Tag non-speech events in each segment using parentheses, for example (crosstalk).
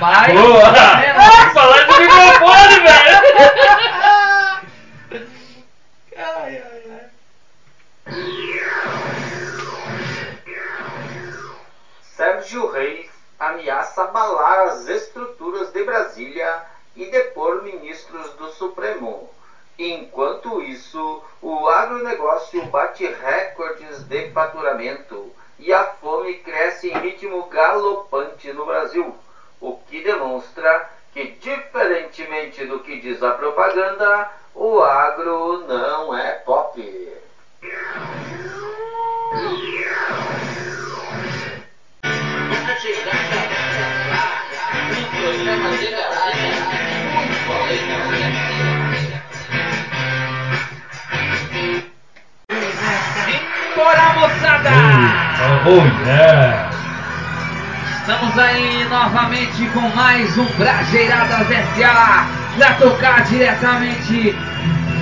Rapaz, Boa! Novamente com mais um Brajeiradas SA pra tocar diretamente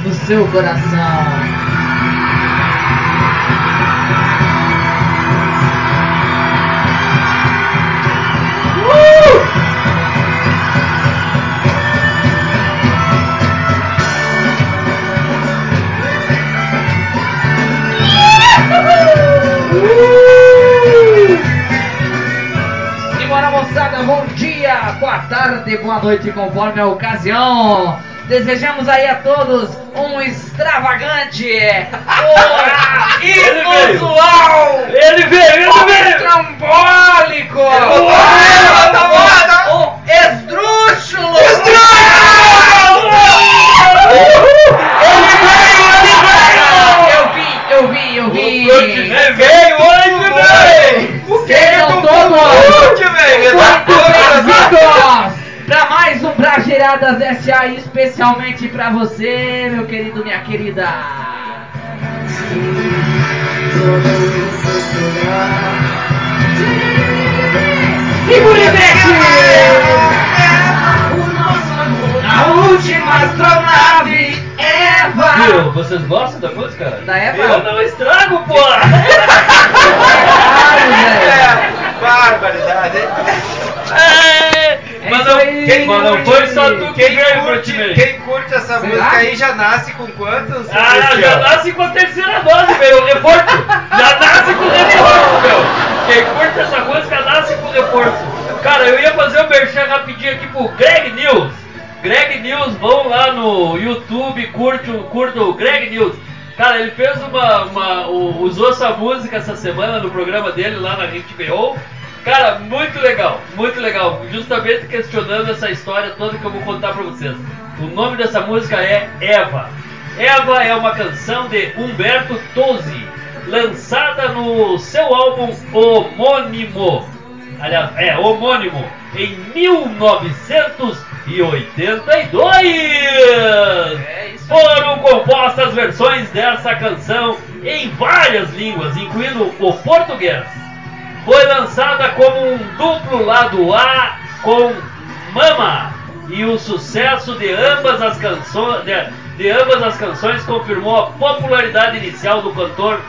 no seu coração. Tarde, boa noite, conforme a ocasião. Desejamos aí a todos um extravagante, um (laughs) Ele veio. inusual, Ele veio, ele veio! estrambólico, um Brajeiradas SA especialmente para você, meu querido, minha querida. Figurinete! A última astronave, Eva! Viu, vocês gostam da música? Da Eva? Eu não estrago, pô! (laughs) Velho! É, barbaridade. É, mas, isso não, aí, quem- mas não foi só tu que Quem veio, curte, quem curte essa Será? música aí já nasce com quantos? Ah, Cristiano? já nasce com a terceira dose, meu, reforço. Já nasce com reforço, meu. Quem curte essa música nasce com reforço. Cara, eu ia fazer um merchan rapidinho aqui pro Greg News. Greg News, vão lá no YouTube, curte o, curta o Greg News. Cara, ele fez uma, uma o- usou essa música essa semana no programa dele lá na HBO. Cara, muito legal, muito legal. Justamente questionando essa história toda que eu vou contar pra vocês. O nome dessa música é Eva. Eva é uma canção de Humberto Tozzi, lançada no seu álbum homônimo. Aliás, é homônimo, em 1982. É. Foram compostas versões dessa canção em várias línguas, incluindo o português. Foi lançada como um duplo lado A com Mama e o sucesso de ambas as canções de, de ambas as canções confirmou a popularidade inicial do cantor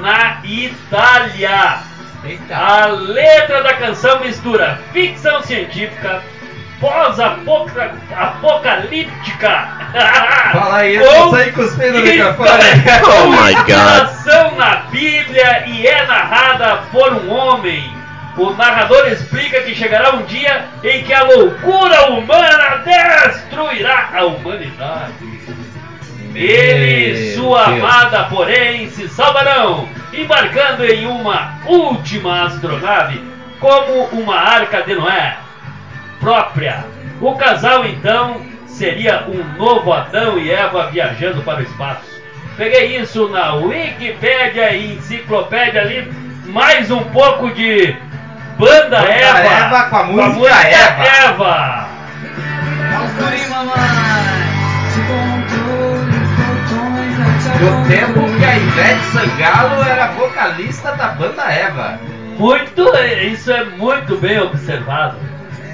na Itália. Eita. A letra da canção mistura ficção científica, pós-apocalíptica. Fala isso, com sai cuspindo no microfone. com Oh my God. na Bíblia e é narrada por um homem. O narrador explica que chegará um dia em que a loucura humana destruirá a humanidade. Ele e sua Deus. amada, porém, se salvarão, embarcando em uma última astronave, como uma arca de Noé própria. O casal, então, seria um novo Adão e Eva viajando para o espaço. Peguei isso na Wikipédia e enciclopédia ali, mais um pouco de Banda, Banda Eva, Eva com a música Eva. Eva. Aos guri, mamãe. No tempo que a Ivete Sangalo era vocalista da banda Eva. Muito, isso é muito bem observado.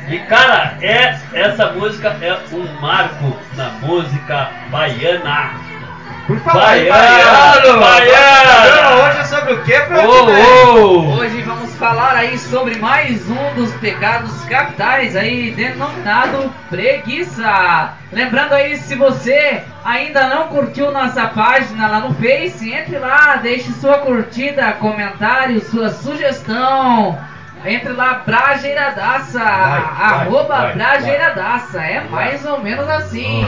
E cara, é essa música é um marco na música baiana. Por em Baiano, baiano, baiano. hoje é sobre o que? Oh, oh. Hoje vamos falar aí sobre mais um dos pecados capitais aí, denominado preguiça. Lembrando aí, se você ainda não curtiu nossa página lá no Face, entre lá, deixe sua curtida, comentário, sua sugestão. Entre lá, Brajeiradaça, arroba Brajeiradaça, é mais ou menos assim.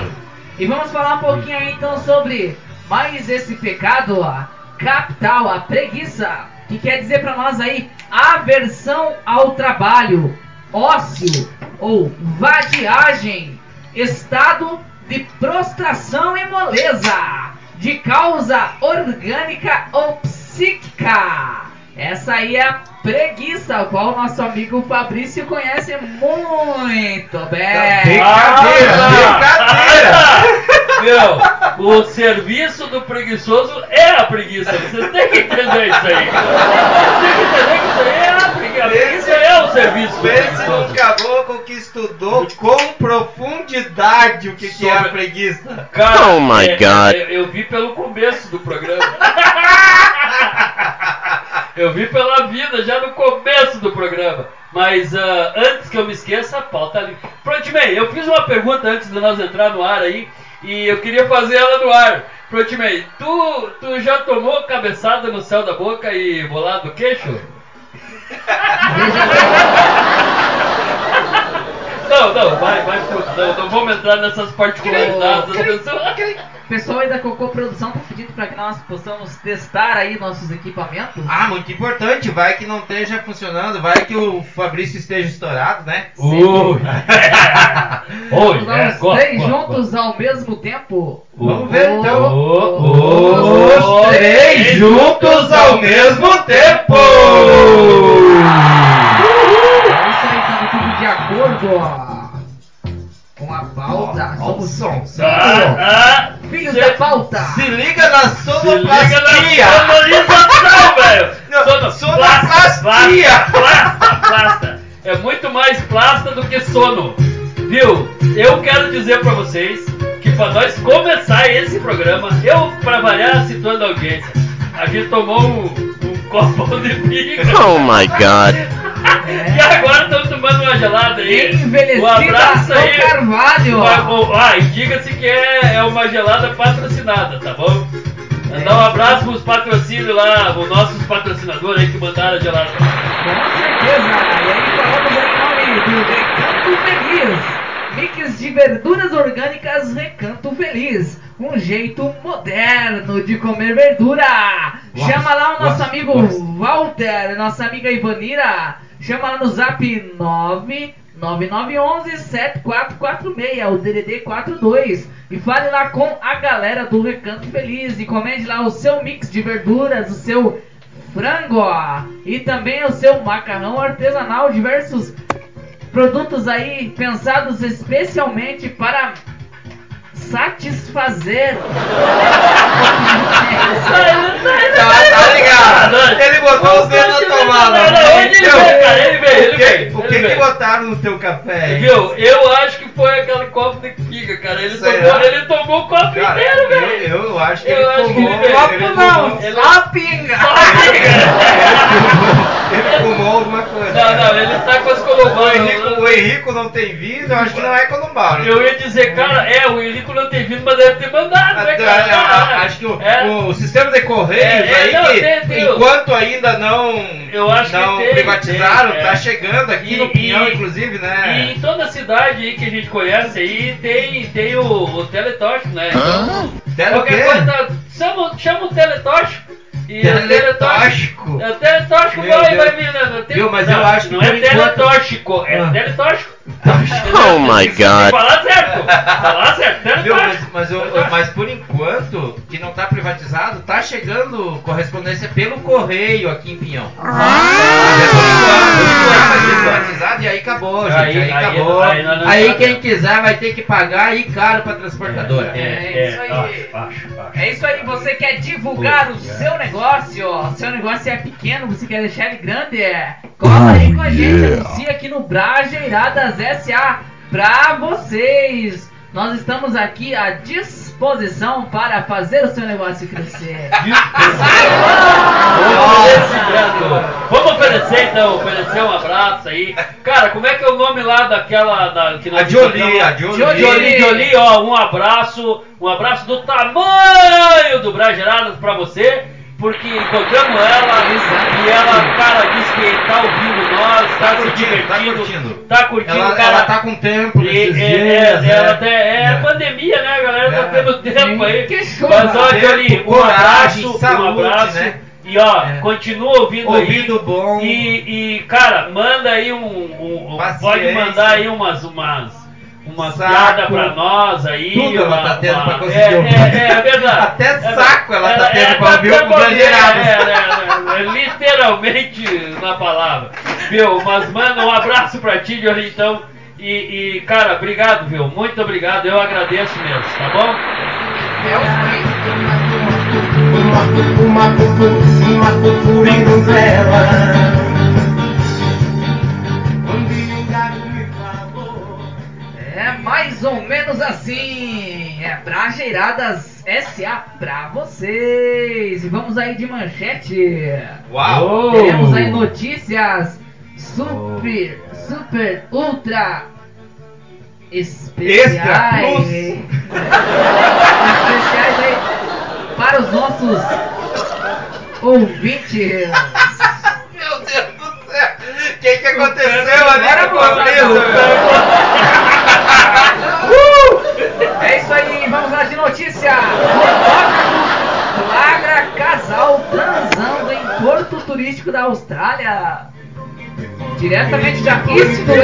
E vamos falar um pouquinho aí então sobre mais esse pecado ó, capital, a preguiça, que quer dizer para nós aí aversão ao trabalho, ócio ou vadiagem, estado de prostração e moleza, de causa orgânica ou psíquica. Essa aí é a preguiça, a qual nosso amigo Fabrício conhece muito bem. Brincadeira, brincadeira. (laughs) Meu, o serviço do preguiçoso é a preguiça. Você tem que entender isso aí. Você tem que entender que isso aí é a preguiça. A preguiça é o serviço do Pense num caboclo que estudou com profundidade o que, que é a preguiça. Cara, Oh my é, God. Eu, eu vi pelo começo do programa. (laughs) eu vi pela vida, já no começo do programa. Mas ah, antes que eu me esqueça, a pauta ali. Protimei, eu fiz uma pergunta antes de nós entrar no ar aí. E eu queria fazer ela no ar. Protimei, tu, tu já tomou cabeçada no céu da boca e bolado do queixo? (laughs) Não, não, vai, vai. Não, não vamos entrar nessas particularidades das pessoas. O pessoal aí da Cocô Produção tá pedindo para que nós possamos testar aí nossos equipamentos. Ah, muito importante. Vai que não esteja funcionando, vai que o Fabrício esteja estourado, né? Ui! Oi, (laughs) Vamos é, lá, os gosto, três gosto, juntos ao mesmo tempo. Vamos ver então. Oh, Os três juntos ao mesmo tempo! É isso aí, estamos tudo de acordo ó, com a pauta. O Somos som, som. Ah, ah, filhos cê- da pauta. Se liga na Se liga sonoplastia! na sonorização, velho! Sono- sonoplastia. Plasta, plasta, plasta. É muito mais plasta do que sono. Viu? Eu quero dizer pra vocês que pra nós começar esse programa, eu, pra variar, situando a audiência, a gente tomou um, um (laughs) copo de pinga. Oh my god. (laughs) E agora estamos tomando uma gelada aí. Envelhecida Um abraço aí. carvalho. Ah, e diga-se que é, é uma gelada patrocinada, tá bom? Mandar um abraço pros patrocínios lá, os nossos patrocinadores aí que mandaram a gelada. Com certeza. E aí falamos em nome do Recanto Feliz. Mix de verduras orgânicas Recanto Feliz. Um jeito moderno de comer verdura. Chama lá o nosso amigo gosto. Walter, nossa amiga Ivanira. Chama lá no zap 99911-7446, o DDD 42. E fale lá com a galera do Recanto Feliz. E comende lá o seu mix de verduras, o seu frango e também o seu macarrão artesanal, diversos produtos aí pensados especialmente para satisfazer. Tá, tá ligado? Ele botou os dedos na tomada. Ele Então, veio, cara, ele veio, ele o que- veio, O ele que que botaram no teu café? hein? Viu? Eu acho que foi aquele copo de pinga, cara. Ele Será? tomou, ele tomou o copo Cara, inteiro, eu, velho. eu acho que Eu ele acho que fumou. ele veio. ele Copo fumou- não, ele- só pinga. Só pinga. Ele fumou alguma coisa. Não, não, ele tá com as. Henrico, o Henrico não tem vindo, eu acho que não é Columbano. Eu ia dizer, cara, é, o Henrico não tem vindo, mas deve ter mandado, né, cara? Ah, Acho que o, É. o sistema de correios É, é, aí, não, que tem- tem enquanto ainda não, Eu acho que não tem, privatizaram, tem, tá é. chegando aqui E- no Pinhão, e- inclusive, E né? em toda cidade aí que a gente conhece aí tem, tem o, o né? Então, o qualquer quê? coisa, chama, chama o teletoche. E. Teletóxico. É teletóxico vai, vai? Tem- Viu, mas não, eu acho que Não é teletóxico, é Ah. teletóxico. (laughs) Oh my god. Falar certo, falar certo, Viu, mas, mas, eu- mas por enquanto, que não tá privatizado, tá chegando correspondência pelo correio aqui em Pinhão. Mas é por enquanto, ser privatizado e aí acabou, gente. Aí- Aí, aí- acabou. aí não Aí quem quiser vai ter que pagar aí caro pra transportadora. É, É é, isso aí. acho, acho. É isso aí, você quer divulgar o seu negócio, ó, seu negócio é pequeno, você quer deixar ele grande, é, cola aí com a gente, anuncia aqui no Brajeiradas SA pra vocês. Nós estamos aqui à disposição para fazer o seu negócio crescer. (laughs) Vamos oferecer então, oferecer um abraço aí. Cara, como é que é o nome lá daquela da, que nós A Jolie, a Jolie. Jolie. Jolie, ó, um abraço, um abraço do tamanho do Brageradas pra você, porque encontramos ela Exato. e ela, cara, disse que tá ouvindo nós, tá, Tá se curtindo, tá divertindo, curtindo. tá curtindo, Ela, cara. ela tá com tempo E- nesses é, dias, é, né? ela tem- é, É. pandemia, né, galera? Tá É. tendo tempo Sim, aí. que show, Mas tempo, Jolie, um abraço, saúde, um abraço. né? E ó, É. continua ouvindo, Ouvido aí. bom. E, e, cara, manda aí um. um- um- pode mandar aí umas. umas umas Saco. piadas pra nós aí. Tudo ela uma- tá tendo uma- pra conseguir é, ouvir. É, é, é verdade. Até É saco ela tá verdade. tendo pra ouvir tá o Brasileirados. É, é, é, é, literalmente na palavra. Viu? Mas manda um abraço pra ti, Jolie, então. E, e, cara, obrigado, viu? Muito obrigado. Eu agradeço mesmo, tá bom? É Uma, uma, uma mais ou menos assim. É Brajeiradas SA pra vocês. E vamos aí de manchete. Uau! Oh. Teremos aí notícias super, super, ultra especiais. Especiais aí para os nossos ouvintes. Meu Deus do céu! O que, que aconteceu ali Agora no lá. É isso aí, vamos lá de notícia. Flagra casal transando em porto turístico da Austrália. Diretamente da Isto (laughs)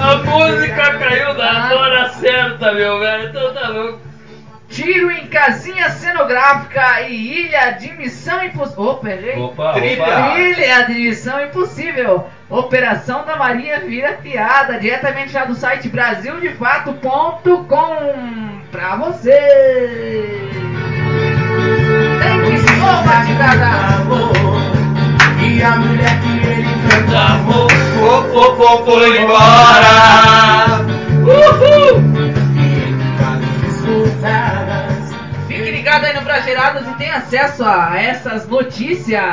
A música caiu na hora certa, meu velho. Então tá louco. Tiro em casinha cenográfica e ilha de missão impossível. Opa, errei. Opa, Trilha. opa. Trilha de missão impossível. Operação da Marinha vira piada. Diretamente lá do site brasildefato.com. Pra você. Tem que ser batidada. amor. E a mulher que ele tanto amou. O Popô foi embora! Quase Fique ligado aí no Brajeiradas e tenha acesso a essas notícias.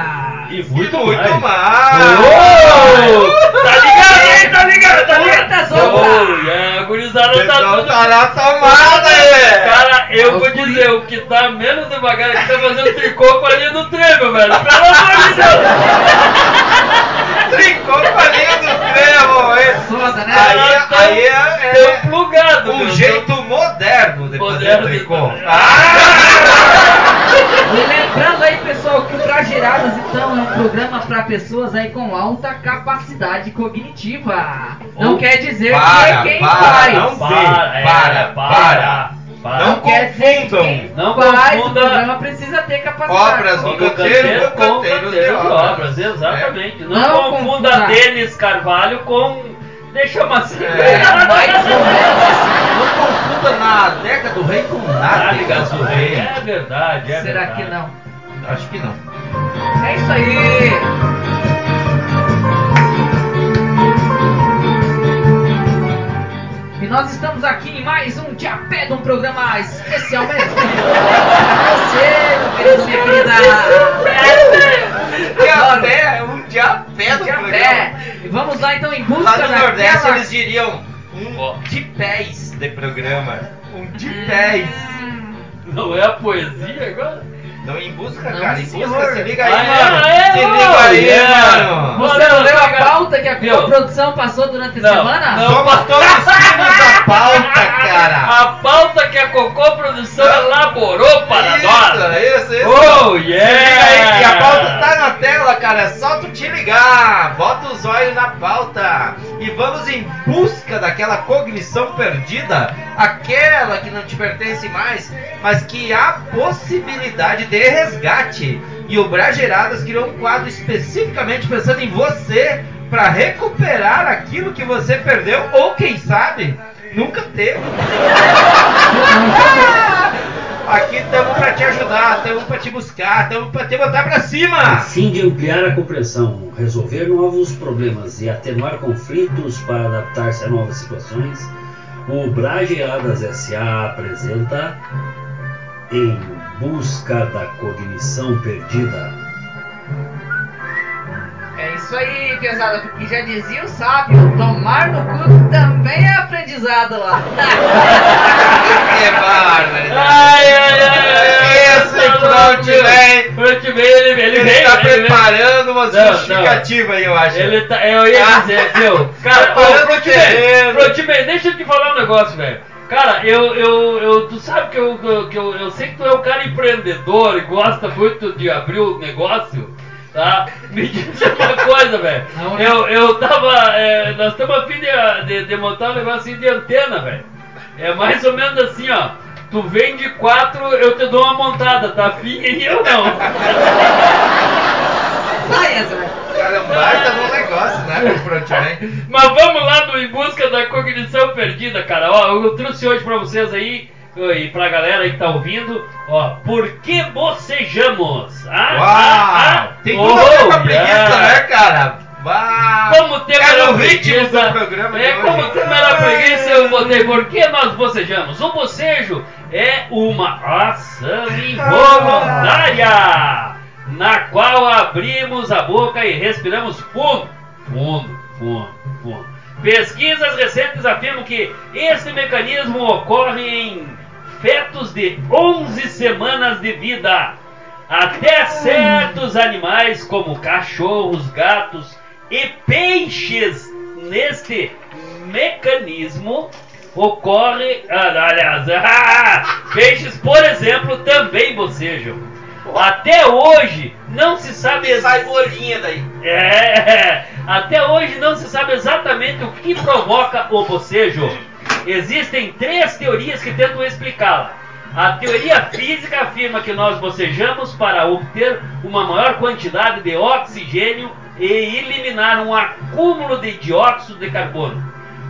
E muito, Muito mais. mais! Ô, Tá ligado aí, tá ligado, tá ligado? Muitas outras. Oh, é, a gurizada tá tudo... tá na tomada, é! Cara, eu Os vou dizer, o que tá menos devagar aqui tá fazendo tricô com a linha do trem, meu velho. Pelo amor de Deus. (laughs) Tricô com a linha do trevo, é! Foda, né? Aí, aí é, Tão é plugado, um meu. jeito moderno de Moderno fazer tricô. fazer. E lembrando aí, pessoal, que o Brajeiradas, então, é um programa para pessoas aí com alta capacidade cognitiva. Não Ou- quer dizer Para, que quem para, faz. não Para, é, para, para, para. Não quer dizer quem Não faz confunda o programa precisa ter capacidade. Obras do canteiro canteiro com canteiros de obras. obras, exatamente. Não, Não confunda confunda. Denis Carvalho com. Deixa assim. É, (laughs) mais ou menos assim. Confunda na década do rei com nádegas do rei. É verdade, é Será verdade. que não? Acho que não. É isso aí. E nós estamos aqui em mais um Diapé de um programa especialmente (laughs) você, meu querido, minha querida. Adoro. Diapé, um diapé do programa. Vamos lá então em busca Lá no Nordeste daquela... eles diriam um de pés de programa. Um de pés. Não é a poesia agora? Não em busca, Não, cara. Em senhor. busca, se liga aí, Ah, é? mano. É? se Oh, liga aí, yeah. mano. Você Não, não leu a pauta que a Viu? produção passou durante a Não, semana? não. Somos todos filhos da pauta, cara. A pauta que a Cocô Produção elaborou para nós. Isso, isso, isso. Oh, Se liga aí, yeah! que a pauta tá na tela, cara. É só tu te ligar. Bota os olhos na pauta. E vamos em busca daquela cognição perdida. Aquela que não te pertence mais, mas que há possibilidade de resgate. E o Brageradas criou um quadro especificamente pensando em você para recuperar aquilo que você perdeu ou quem sabe nunca teve. (laughs) Aqui estamos pra te ajudar, estamos pra te buscar, estamos pra te botar pra A cima. fim de ampliar a compreensão, resolver novos problemas e atenuar conflitos para adaptar-se a novas situações, o Brageadas SA apresenta Em Busca da Cognição Perdida. Isso aí, pesada, porque já dizia o sábio, tomar no cu também é aprendizado lá. (laughs) Que barbaridade. Ai, ai, ai, ai, Esse ai, Frontman. Frontman, ele, ele, tá ele veio. preparando uma justificativa aí, eu acho. Ele tá, eu ia Ah. dizer, viu? (laughs) Cara, o Frontman, terreno. Frontman, deixa eu te falar um negócio, velho. Cara, eu, eu, eu, tu sabe que, eu, que eu, eu sei que tu é um cara empreendedor e gosta muito de abrir o negócio, tá? (laughs) Me diz uma coisa, velho. Eu, eu tava, é, nós estamos a fim de, de, de montar um negócio assim de antena, velho. É mais ou menos assim, ó. Tu vende quatro, eu te dou uma montada, tá? Fica e eu não. Vai, Ezra. Cara, é um baita um negócio, né, pro Frontman. Mas vamos lá no Em Busca da Cognição Perdida, cara. Ó, eu trouxe hoje pra vocês aí, e pra galera aí que tá ouvindo, ó, por que bocejamos? Ah, Uau! ah, ah. Tem tudo a ver com a Oh, preguiça, yeah. né, cara? Uau! Como o tema é era preguiça, do programa é como hoje. tema era preguiça, eu botei por que nós bocejamos? O bocejo é uma ação involuntária, na qual abrimos a boca e respiramos fundo, fundo, fundo, fundo. Pesquisas recentes afirmam que esse mecanismo ocorre em fetos de 11 semanas de vida. Até certos animais, como cachorros, gatos e peixes, neste mecanismo ocorre. ah, aliás, ah, (laughs) peixes, por exemplo, também bocejam. Até hoje não se sabe Sai bolinha daí. é, (laughs) até hoje não se sabe exatamente o que provoca o bocejo. Existem três teorias que tentam explicá-la. A teoria física afirma que nós bocejamos para obter uma maior quantidade de oxigênio e eliminar um acúmulo de dióxido de carbono.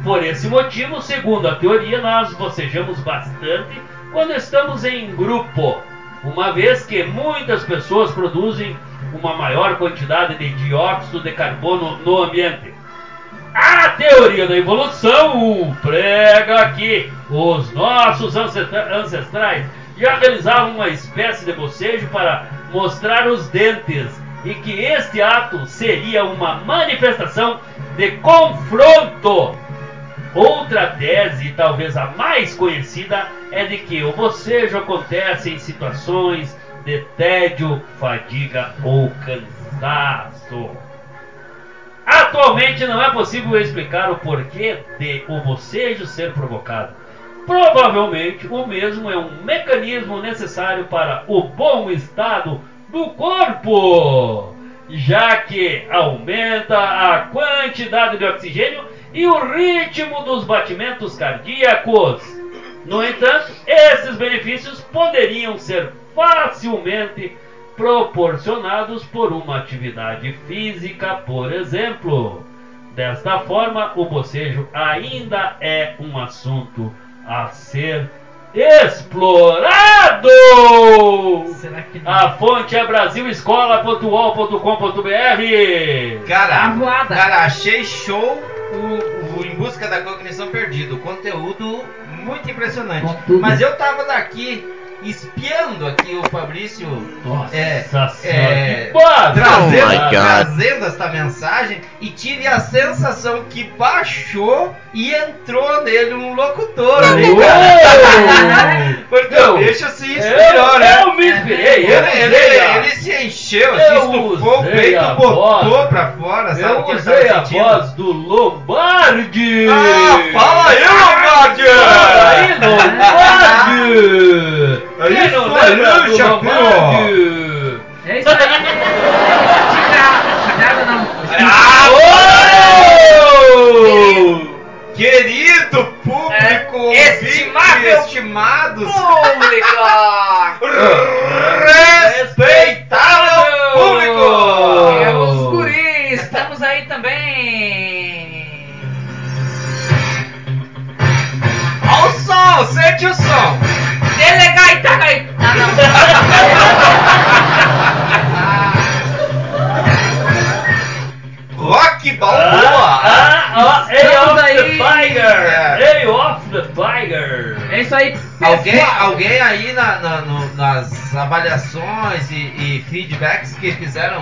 Por esse motivo, segundo a teoria, nós bocejamos bastante quando estamos em grupo, uma vez que muitas pessoas produzem uma maior quantidade de dióxido de carbono no ambiente. A teoria da evolução prega que os nossos ancestra- ancestrais já realizavam uma espécie de bocejo para mostrar os dentes e que este ato seria uma manifestação de confronto. Outra tese, talvez a mais conhecida, é de que o bocejo acontece em situações de tédio, fadiga ou cansaço. Atualmente não é possível explicar o porquê de o bocejo ser provocado. Provavelmente o mesmo é um mecanismo necessário para o bom estado do corpo, já que aumenta a quantidade de oxigênio e o ritmo dos batimentos cardíacos. No entanto, esses benefícios poderiam ser facilmente proporcionados por uma atividade física, por exemplo. Desta forma, o bocejo ainda é um assunto a ser explorado. Será que A fonte é brasilescola.ol.com.br. Cara, cara, achei show o, o Em Busca da Cognição Perdida. O conteúdo muito impressionante. Mas eu tava daqui espiando aqui o Fabrício Nossa é, senhora, é, trazendo, Oh trazendo esta mensagem e tive a sensação que baixou e entrou nele um locutor ali. (laughs) Porque Eu- o bicho se inspirou, eu, né? eu me inspirei, eu Ele, ele, a- ele se encheu, Eu se estufou, o peito botou voz. pra fora, sabe eu ele usei a sentindo? voz do Lombardi. Ah, fala aí, Lombardi! Fala aí, Lombardi! (laughs) É Quem isso não aí. Lombardi? É isso aí. Tigrada não. Oh! Querido público, É, estimável estimados, avaliações e, e feedbacks que fizeram,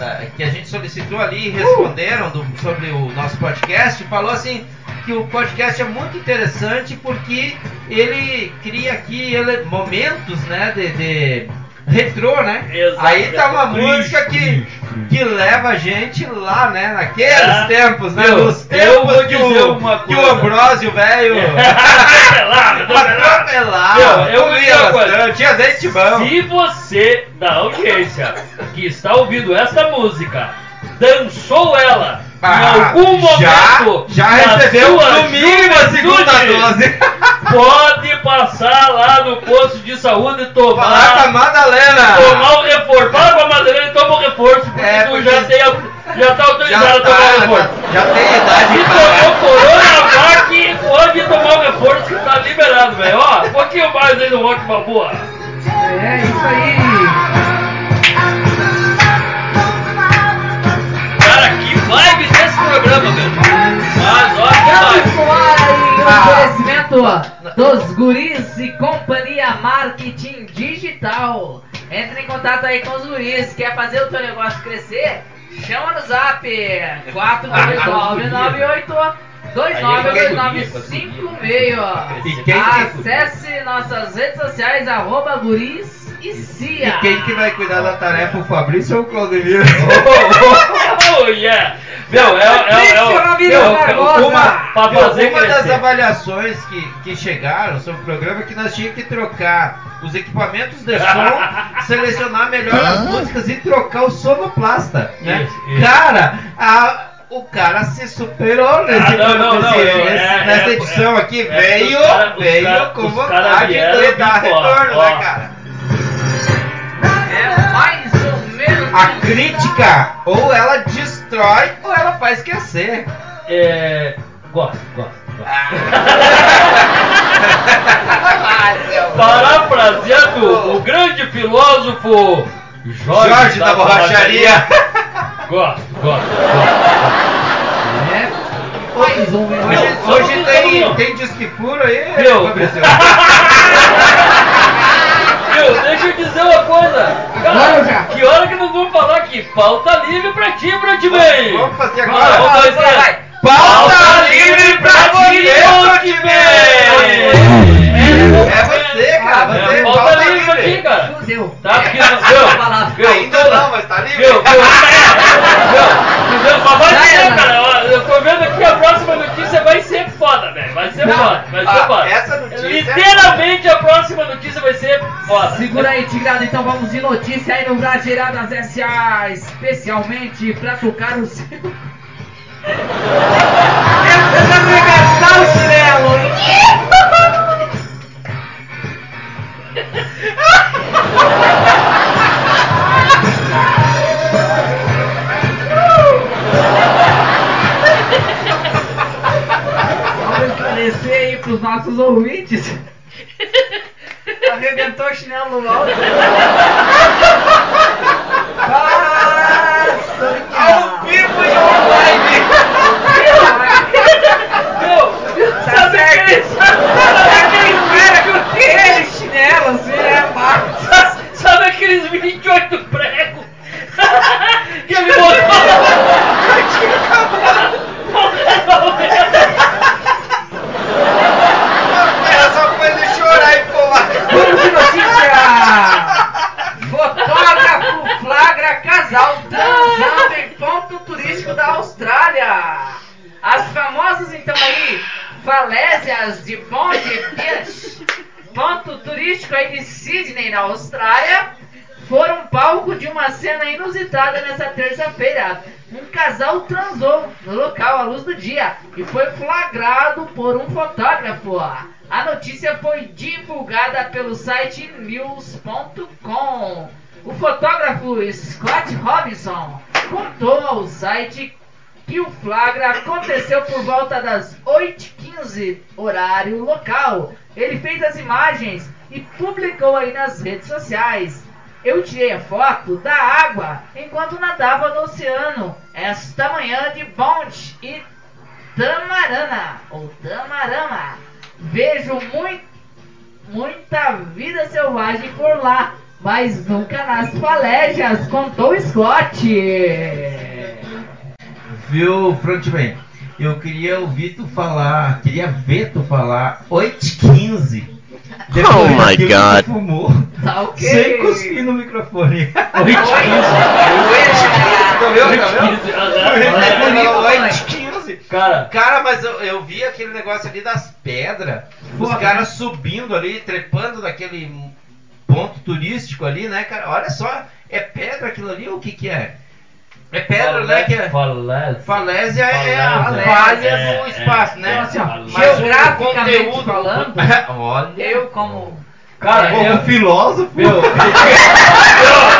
eh, que a gente solicitou ali e responderam do- sobre o nosso podcast, falou assim que o podcast é muito interessante porque ele cria aqui ele- momentos, né, de, de retrô, né? Exato. Aí tá uma Fris, música que. Que leva a gente lá, né, naqueles É. tempos, né, Meu, nos tempos que o, que o. Ambrósio, velho... (laughs) Atropelado, (laughs) atropelado. Meu, eu coisa. bastante, tinha azeite bom. Se você da audiência que está ouvindo esta música dançou ela em Ah, algum já, momento já na recebeu no mínimo a segunda dose. Pode passar lá no posto de saúde e Falar com a tomar, Madalena. tomar o reforço. Fala com a Madalena e toma o reforço, porque É, tu porque- já, tem, a- já tá autorizado já, a tomar o tá, reforço. já, já tem idade Se tomou Coronavac, pode tomar o reforço que tá liberado, velho. Ó, um pouquinho mais aí no Rock Balboa. É isso aí. Cara, que vibe programa, meu. Mas, ó, que oferecimento dos guris e companhia marketing digital. Entre em contato aí com os guris, quer fazer o teu negócio crescer? Chama no zap 42998 292956. E quem que- Acesse nossas redes sociais, arroba guris e cia. E quem que vai cuidar da tarefa, o Fabrício ou o Claudemir? (laughs) Oh, yeah. Meu, é, é, é, é, Fabrício Ramírez meu, Barbosa. uma, pra fazer uma das avaliações que, que chegaram sobre o programa é que nós tínhamos que trocar os equipamentos de som, (laughs) selecionar melhor as músicas e trocar o sonoplasta. Né? Isso, isso. Cara, a- o cara se superou nesse, Ah, não, não, não, nesse- eu- nesse- é- nessa é- edição aqui. é que veio cara- veio cara- com vontade de dar retorno, ó. né, cara? É mais. A crítica, ou ela destrói, ou ela faz esquecer. É. Gosto, gosto, gosto. (laughs) Parafraseando o grande filósofo Jorge, Jorge da borracharia. Gosto, gosto, gosto. É. Hoje, Não, hoje não, tem, não. tem disque puro aí, Meu. Fabrício? (laughs) Meu, deixa eu dizer uma coisa. Cara, que hora que nós vamos falar aqui? Pauta livre pra ti, Broadway. Vamos fazer agora. vai. Pauta livre pra ti, Broadway. É você, cara. É, Você, pauta livre aqui, cara. Fudeu. Tá, porque É, essa palavra. meu, Ainda não, mas tá livre. Meu, meu, meu, meu, mas vai ser, cara. ó, Eu tô vendo aqui a próxima notícia vai ser foda, velho. Vai ser Não. foda, vai ser Ah, foda. essa notícia é Literalmente a próxima notícia vai ser foda. Segura aí, Tigrado, então vamos de notícia aí no Brageiradas S.A. Especialmente pra tocar o seu. É pra arregaçar o chinelo! Aí pros nossos ouvintes. (laughs) Arrebentou o chinelo no alto. (laughs) Ao vivo e online. Meu, Tá sabe certo. aquele, Sabe aquele cara com aquele chinelo assim, né? Mas- sabe aqueles 28 pregos que ele botou? Era só pra ele chorar e pular. Vamos de notícia! Fotógrafo flagra casal transando em ponto turístico da Austrália. As famosas, então, aí, falésias de Bondi Beach, ponto turístico aí de Sydney, na Austrália, foram palco de uma cena inusitada nessa terça-feira. Um casal transou no local à luz do dia e foi flagrado por um fotógrafo. A notícia foi divulgada pelo site news.com. O fotógrafo Scott Robinson contou ao site que o flagra aconteceu por volta das 8h15, horário local. Ele fez as imagens e publicou aí nas redes sociais. Eu tirei a foto da água enquanto nadava no oceano esta manhã de Bond e Tamarana, ou Tamarama. Vejo muito muita vida selvagem por lá, mas nunca nas falésias, contou Scott. Viu, Frontman? Eu queria ouvir tu falar, queria ver tu falar 815. Depois Oh my que God. fumou. Tá ok. Sem cuspir no microfone. 8 Tá vendo? Tá vendo? É bonito, mãe. 815. Cara, Cara, mas eu, eu vi aquele negócio ali das pedras, os caras né? subindo ali, trepando naquele ponto turístico ali, né, cara? Olha só, é pedra aquilo ali ou o que que é? É pedra, né? Que é... Falésia. Falésia é a Falésia. falha É, do é, espaço, né? Então, assim, ó, geograficamente o conteúdo- falando, (laughs) Olha, eu como Cara, como eu, filósofo. Eu, é, (laughs)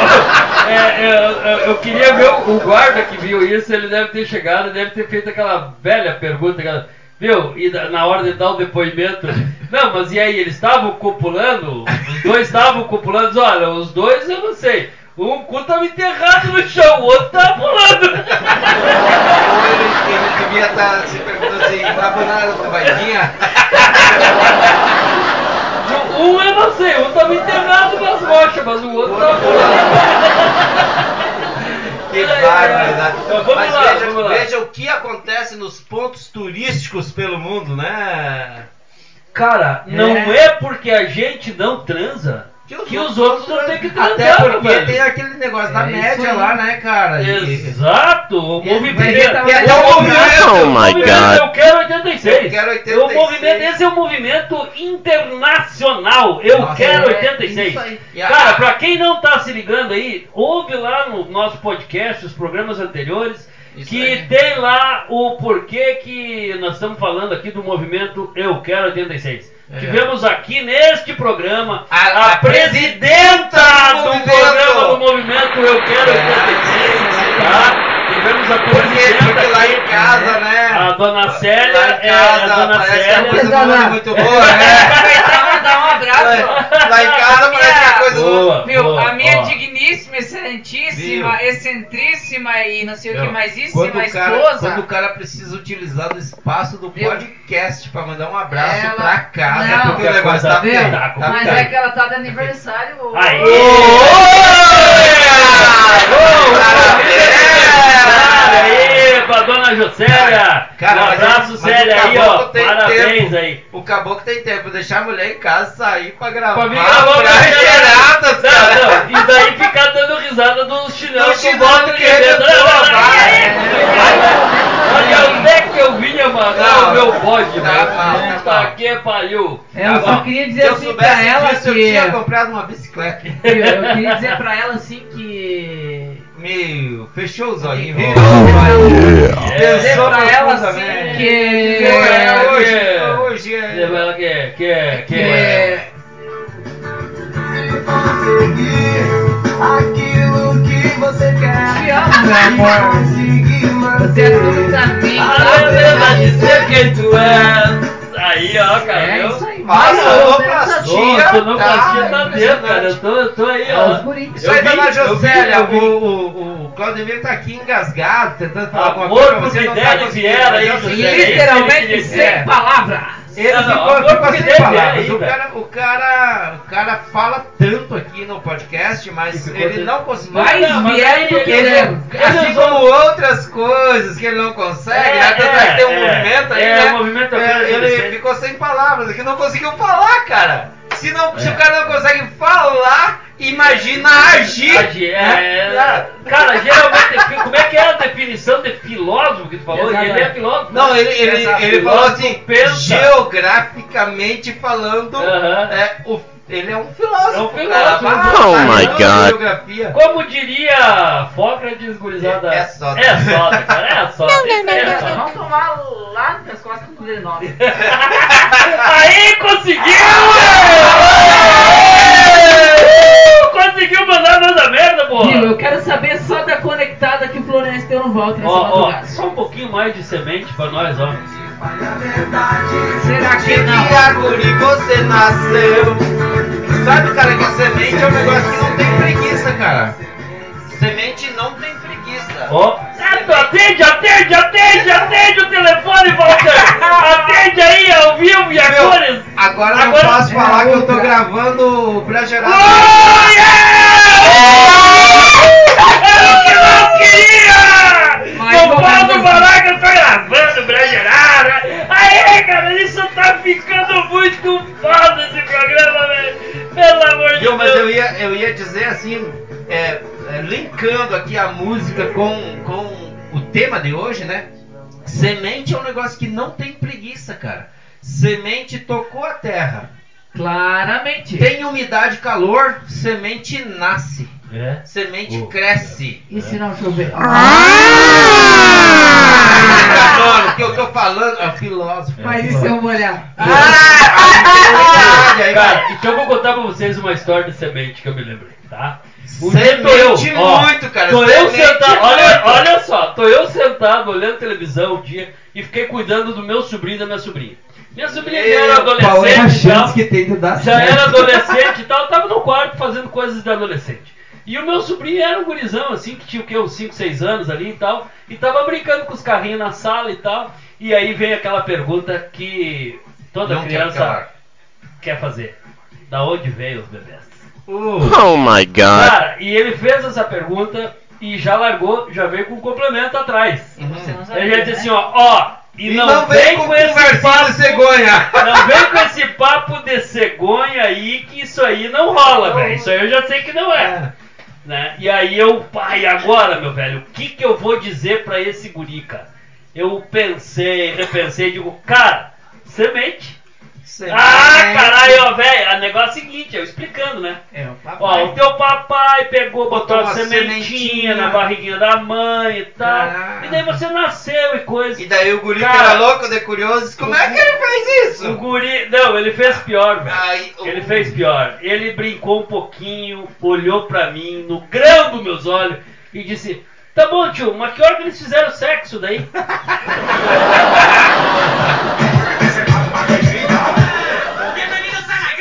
eu, queria ver o, guarda que viu isso, ele deve ter chegado e deve ter feito aquela velha pergunta, aquela, viu, e na hora de dar o depoimento, não, mas e aí, eles estavam copulando? Os dois estavam copulando? Diz, Olha, os dois eu não sei. Um cu tava enterrado no chão, o outro tava pulando. Ou ele, ele devia estar se perguntando assim, tá banana não vai vir? Um eu não sei, um tava enterrado nas rochas, mas o outro tava pulando. Que barbaridade. ai. Vamos Mas lá, veja, vamos lá. veja o que acontece nos pontos turísticos pelo mundo, né? Cara, não é porque a gente não transa que os, outros não têm que transar, Até porque velho. tem aquele negócio da É isso média lá, né, cara? Exato, o movimento. tá é o movimento, Oh my God. Eu quero 86. Eu quero 86. O movimento, esse é um movimento internacional. Eu Nossa, quero é 86. isso aí. E a- Cara, pra quem não tá se ligando aí, ouve lá no nosso podcast, os programas anteriores. Isso que aí. tem lá o porquê que nós estamos falando aqui do movimento Eu Quero 86. É. Tivemos aqui neste programa A- a, a presidenta presidenta do do, programa do movimento Eu Quero 86, tá? Tivemos a Porque, presidenta porque lá aqui, em casa, né? A dona Célia, lá em é, casa, a dona a Célia. é muito boa, né? (laughs) E mandar um abraço. Lá em casa A parece que minha- coisa. Boa, Viu, boa, a minha ó. digníssima, excelentíssima, Viu? excentríssima e não sei o que mais quando íssima o, cara, esposa. quando o cara precisa utilizar do espaço do Viu? podcast pra mandar um abraço Ela- pra casa, Não. porque o negócio tá feio. tá Tá. Mas é que ela tá de aniversário hoje. Aí! Aí, pra dona Jocélia! Cara, um abraço, mas Célia, aí, ó. Parabéns tempo. aí. O caboclo tem tempo, deixar a mulher em casa sair pra gravar. Pra vir gravar pra geradas, Não, cara. não, e daí ficar dando risada dos chinelos Do com chinelo bota que vai. Olha onde é que eu vinha amarrar Não, o meu bode, tá mal, tá Puta que pariu. Eu Tá só queria Se dizer eu assim soubesse pra ela disso, eu que. tinha comprado uma bicicleta. Eu, eu queria dizer pra ela assim que. Meu, fechou os olhinhos. Virou. Yeah. Dizer Pensou pra ela assim profundamente. que. Ela hoje, que- hoje é... ela que, que, que, que. Aquilo que você quer Te amo, meu amor. conseguir Você é tudo pra mim. A verdade dizer quem tu és. Aí, ó, cara. É isso menos pra assim. tia. Tô, tô no tá tá dentro, cara. Eu tô, eu tô aí, É ó. Isso aí, Eu eu vi, Josélia, eu o, o, Claudemir tá aqui engasgado, tentando falar alguma coisa, pro você não tá Fidel e conseguindo. Viera aí, é Isso que Literalmente queria sem palavras. Ele Não, ficou, sem palavras. Aí, o, cara, o, cara, o cara fala tanto aqui no podcast, mas ele sem- não conseguiu. Mais Não, mas vieram aí do que ele- ele Assim usou- como outras coisas que ele não consegue, né? Tanto é que tem um é, movimento aí, é, né? movimento É, Quero ele 86. ficou sem palavras aqui, não conseguiu falar, cara. Se, não, se É. o cara não consegue falar, imagina agir. Agir, né? é, cara, geralmente, como é que é a definição de filósofo que tu falou? Exato. Ele é filósofo. Não, ele, ele, ele falou assim, pensa. geograficamente falando, Aham. é, o, ele é um filósofo. É um filósofo. Cara. Oh my God. Como diria Sócrates, gurizada. É- é soda. É soda, cara. É soda. Isso aí é soda. Vamos tomar lá nas costas do 19. Aí conseguiu! Conseguiu mandar nada merda, Viu? porra! Eu quero saber só da conectada que o Florencio deu no volta nessa Ó, ó, só um pouquinho mais de semente pra nós, ó. Será que que não? árvore você nasceu? Sabe, cara, que semente é um negócio que não tem preguiça, cara. Semente não tem preguiça. Ó. Certo, atende, atende, atende, atende o telefone, Walter! (laughs) Atende aí, ao vivo e a Meu, cores! Agora, Agora- não posso É falar que eu tô gravando o Bragerado. Oh, yeah! Música com, com o tema de hoje, né? Semente é um negócio que não tem preguiça, cara. Semente tocou a terra. Claramente. Tem umidade e calor, semente nasce. É? Semente Oh. cresce. E se não chover? Ah, mano, o que eu tô falando é filósofo. Mas e se eu molhar? Ah, aí, Cara, vai. então eu vou contar pra vocês uma história de semente que eu me lembrei, tá? Semente muito, cara. Tô eu sentado, olha, olha só, tô eu sentado olhando televisão um dia e fiquei cuidando do meu sobrinho e da minha sobrinha. Minha sobrinha já era é adolescente e tal. que tem de dar Já certo? era adolescente e tal, (laughs) tava no quarto fazendo coisas de adolescente. E o meu sobrinho era um gurizão, assim, que tinha o quê? Uns 5, 6 anos ali e tal. E tava brincando com os carrinhos na sala e tal. E aí vem aquela pergunta que toda Não criança calar. quer fazer. Da onde veio os bebês? Uh, Oh my god. Cara, e ele fez essa pergunta e já largou, já veio com um complemento atrás. Não Ele já né? disse assim, ó, ó, e, E não, não vem vem com, com esse papo de cegonha. Não vem com esse papo de cegonha aí, que isso aí não rola, velho. Isso aí eu já sei que não é. Né? E aí eu, pai, agora, meu velho, o que que eu vou dizer pra esse guri, cara? Eu pensei, repensei, digo, cara, semente. Ah, caralho, ó, velho, o negócio é o seguinte, eu explicando, né? É, o Ó, papai. o teu papai pegou, botou, Botou a sementinha, sementinha. na barriguinha da mãe e tal. Caraca. E daí você nasceu e coisa. E daí o guri que Cara, era louco de curioso, disse, como é que ele fez isso? O guri. Não, ele fez pior, velho. Ai, o- Ele fez pior. Ele brincou um pouquinho, olhou pra mim no grão dos meus olhos e disse: Tá bom, tio, mas que hora que eles fizeram sexo daí? (laughs)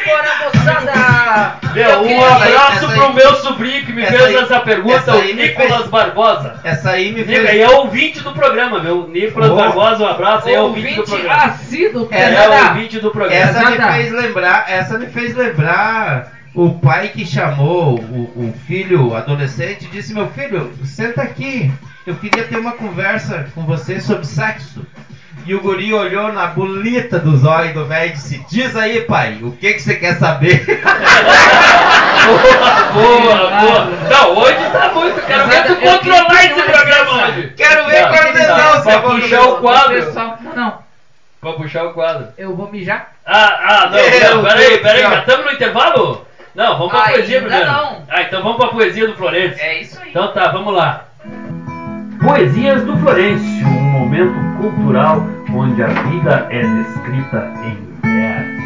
Bora, moçada! Meu, Eu um abraço essa aí- pro meu sobrinho que me essa fez aí- essa pergunta, essa o aí Nicolas fez- Barbosa. Essa aí me fez... E é ouvinte do programa, meu. Nicolas Oh. Barbosa, um abraço, é ouvinte do Ouvinte programa. assíduo, É, É pesada. ouvinte do programa. Essa me fez lembrar, essa me fez lembrar o pai que chamou o, o filho adolescente e disse, meu filho, senta aqui, eu queria ter uma conversa com você sobre sexo. E o guri olhou na bolita dos olhos do velho e disse, diz aí pai, o que que você quer saber? (laughs) Boa, boa. Não, hoje tá muito. Quero ver tu controlar esse programa hoje. Quero ver coordenação, tá, seu Pra puxar o quadro. Pessoal, não, não. Pra puxar o quadro. Eu vou mijar. Ah, ah, não, não, peraí, peraí, já estamos no intervalo? Não, vamos pra Ainda poesia primeiro. não. Ah, então vamos pra poesia do Florencio. É isso aí. Então tá, vamos lá. Poesias do Florencio, momento cultural onde a vida é descrita em versos.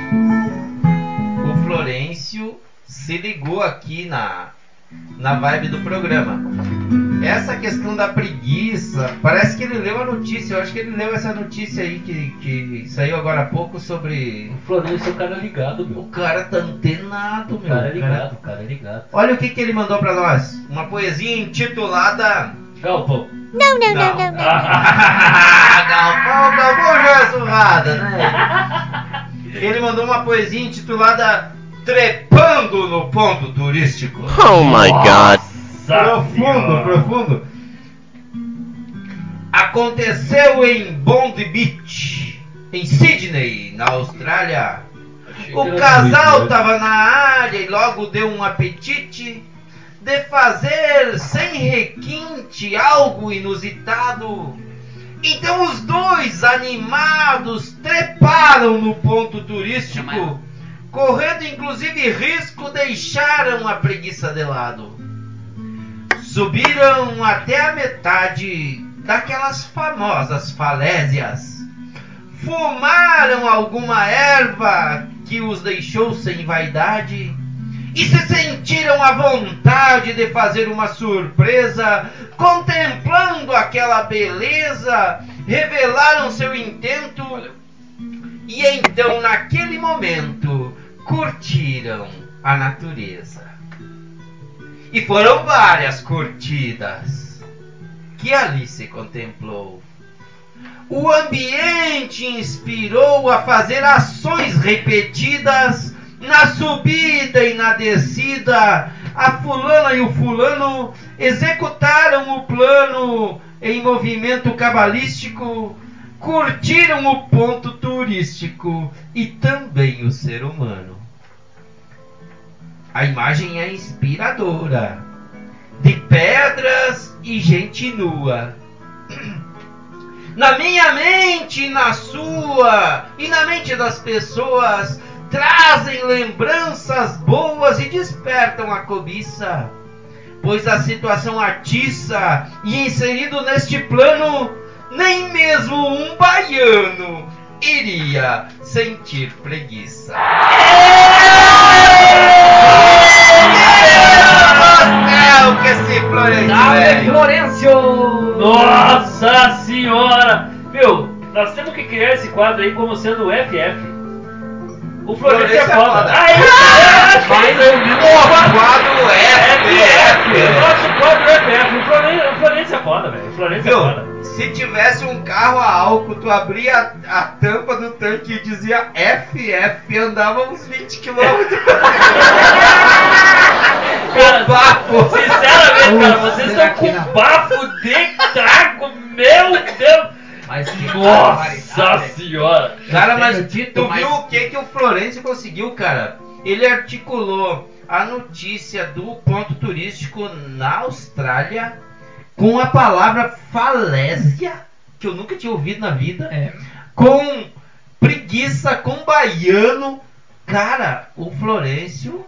o Florencio se ligou aqui na, na vibe do programa. Essa questão da preguiça, parece que ele leu a notícia. Eu acho que ele leu essa notícia aí que, que saiu agora há pouco sobre. O Florencio é o cara ligado, O meu. cara tá antenado, O meu. cara é O cara- ligado, o cara é ligado. Olha o que, que ele mandou pra nós: uma poesia intitulada. Galvão. Não, não, Não. não, não. Galvão, Galvão (laughs) já é surrada, né? (laughs) Ele mandou uma poesia intitulada Trepando no Ponto Turístico. Oh my god. Profundo, Senhora. profundo. Aconteceu em Bond Beach, em Sydney, na Austrália. O casal doido, né? tava na área e logo deu um apetite de fazer sem requinte algo inusitado. Então os dois animados treparam no ponto turístico, correndo inclusive risco, deixaram a preguiça de lado. Subiram até a metade daquelas famosas falésias. Fumaram alguma erva que os deixou sem vaidade e se sentiram à vontade de fazer uma surpresa, contemplando aquela beleza, revelaram seu intento e então, naquele momento, curtiram a natureza. E foram várias curtidas que ali se contemplou. O ambiente inspirou a fazer ações repetidas na subida e na descida. A fulana e o fulano executaram o plano em movimento cabalístico, curtiram o ponto turístico e também o ser humano. A imagem é inspiradora, de pedras e gente nua. (clears throat) Na minha mente, na sua e na mente das pessoas, trazem lembranças boas e despertam a cobiça. Pois a situação atiça e inserido neste plano, nem mesmo um baiano iria sentir preguiça. Meu céu, que esse Florencio velho. Florencio! Nossa senhora! Viu, nós temos que criar esse quadro aí como sendo o FF. O Florencio é é foda. Aí, é, Mas é, o novo quadro FF. FF. Nosso quadro é FF. O Florencio é foda, velho. O Florencio é foda. Se tivesse um carro a álcool, tu abria a, a tampa do tanque e dizia FF, andava uns 20 quilômetros. (laughs) Cara, bafo. Sinceramente, cara, vocês estão que com bafo de trago, meu Deus! Mas que Nossa senhora! Cara, mas tu viu o que, que o Florencio conseguiu, cara? Ele articulou a notícia do ponto turístico na Austrália com a palavra falésia, que eu nunca tinha ouvido na vida, É. com preguiça, com baiano. Cara, o Florencio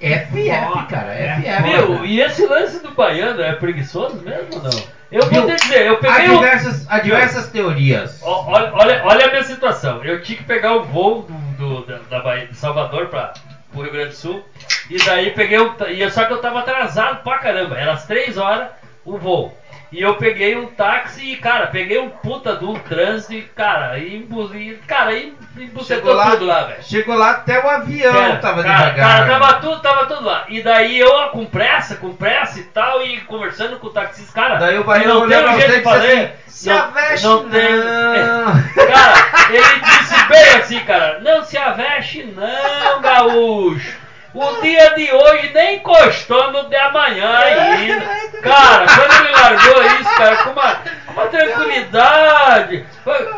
FF, cara, FF. Viu? cara. E esse lance do baiano é preguiçoso mesmo ou não? Eu vou te dizer, eu Há peguei o. diversas, há diversas teorias. Olha, olha, olha a minha situação. Eu tinha que pegar o voo do, do- da, da Bahia, de Salvador para o Rio Grande do Sul. E daí peguei um. E eu- só que eu tava atrasado pra caramba. Era às 3 horas o voo. E eu peguei um táxi e, cara, peguei um puta de um trânsito e, cara, e, embu- e cara, e embucetou tudo lá, velho. chegou lá até o avião Cara, tava cara, devagar. Cara, tava tudo, tava tudo lá. E daí eu com pressa, com pressa e tal, e conversando com o taxista, cara. Daí o não tem um jeito de fazer. assim, se aveste não. (laughs) Cara, ele disse bem assim, cara, não se aveste não, gaúcho. O dia de hoje nem encostou no de amanhã ainda. Cara, quando ele largou isso, cara, com uma, com uma tranquilidade.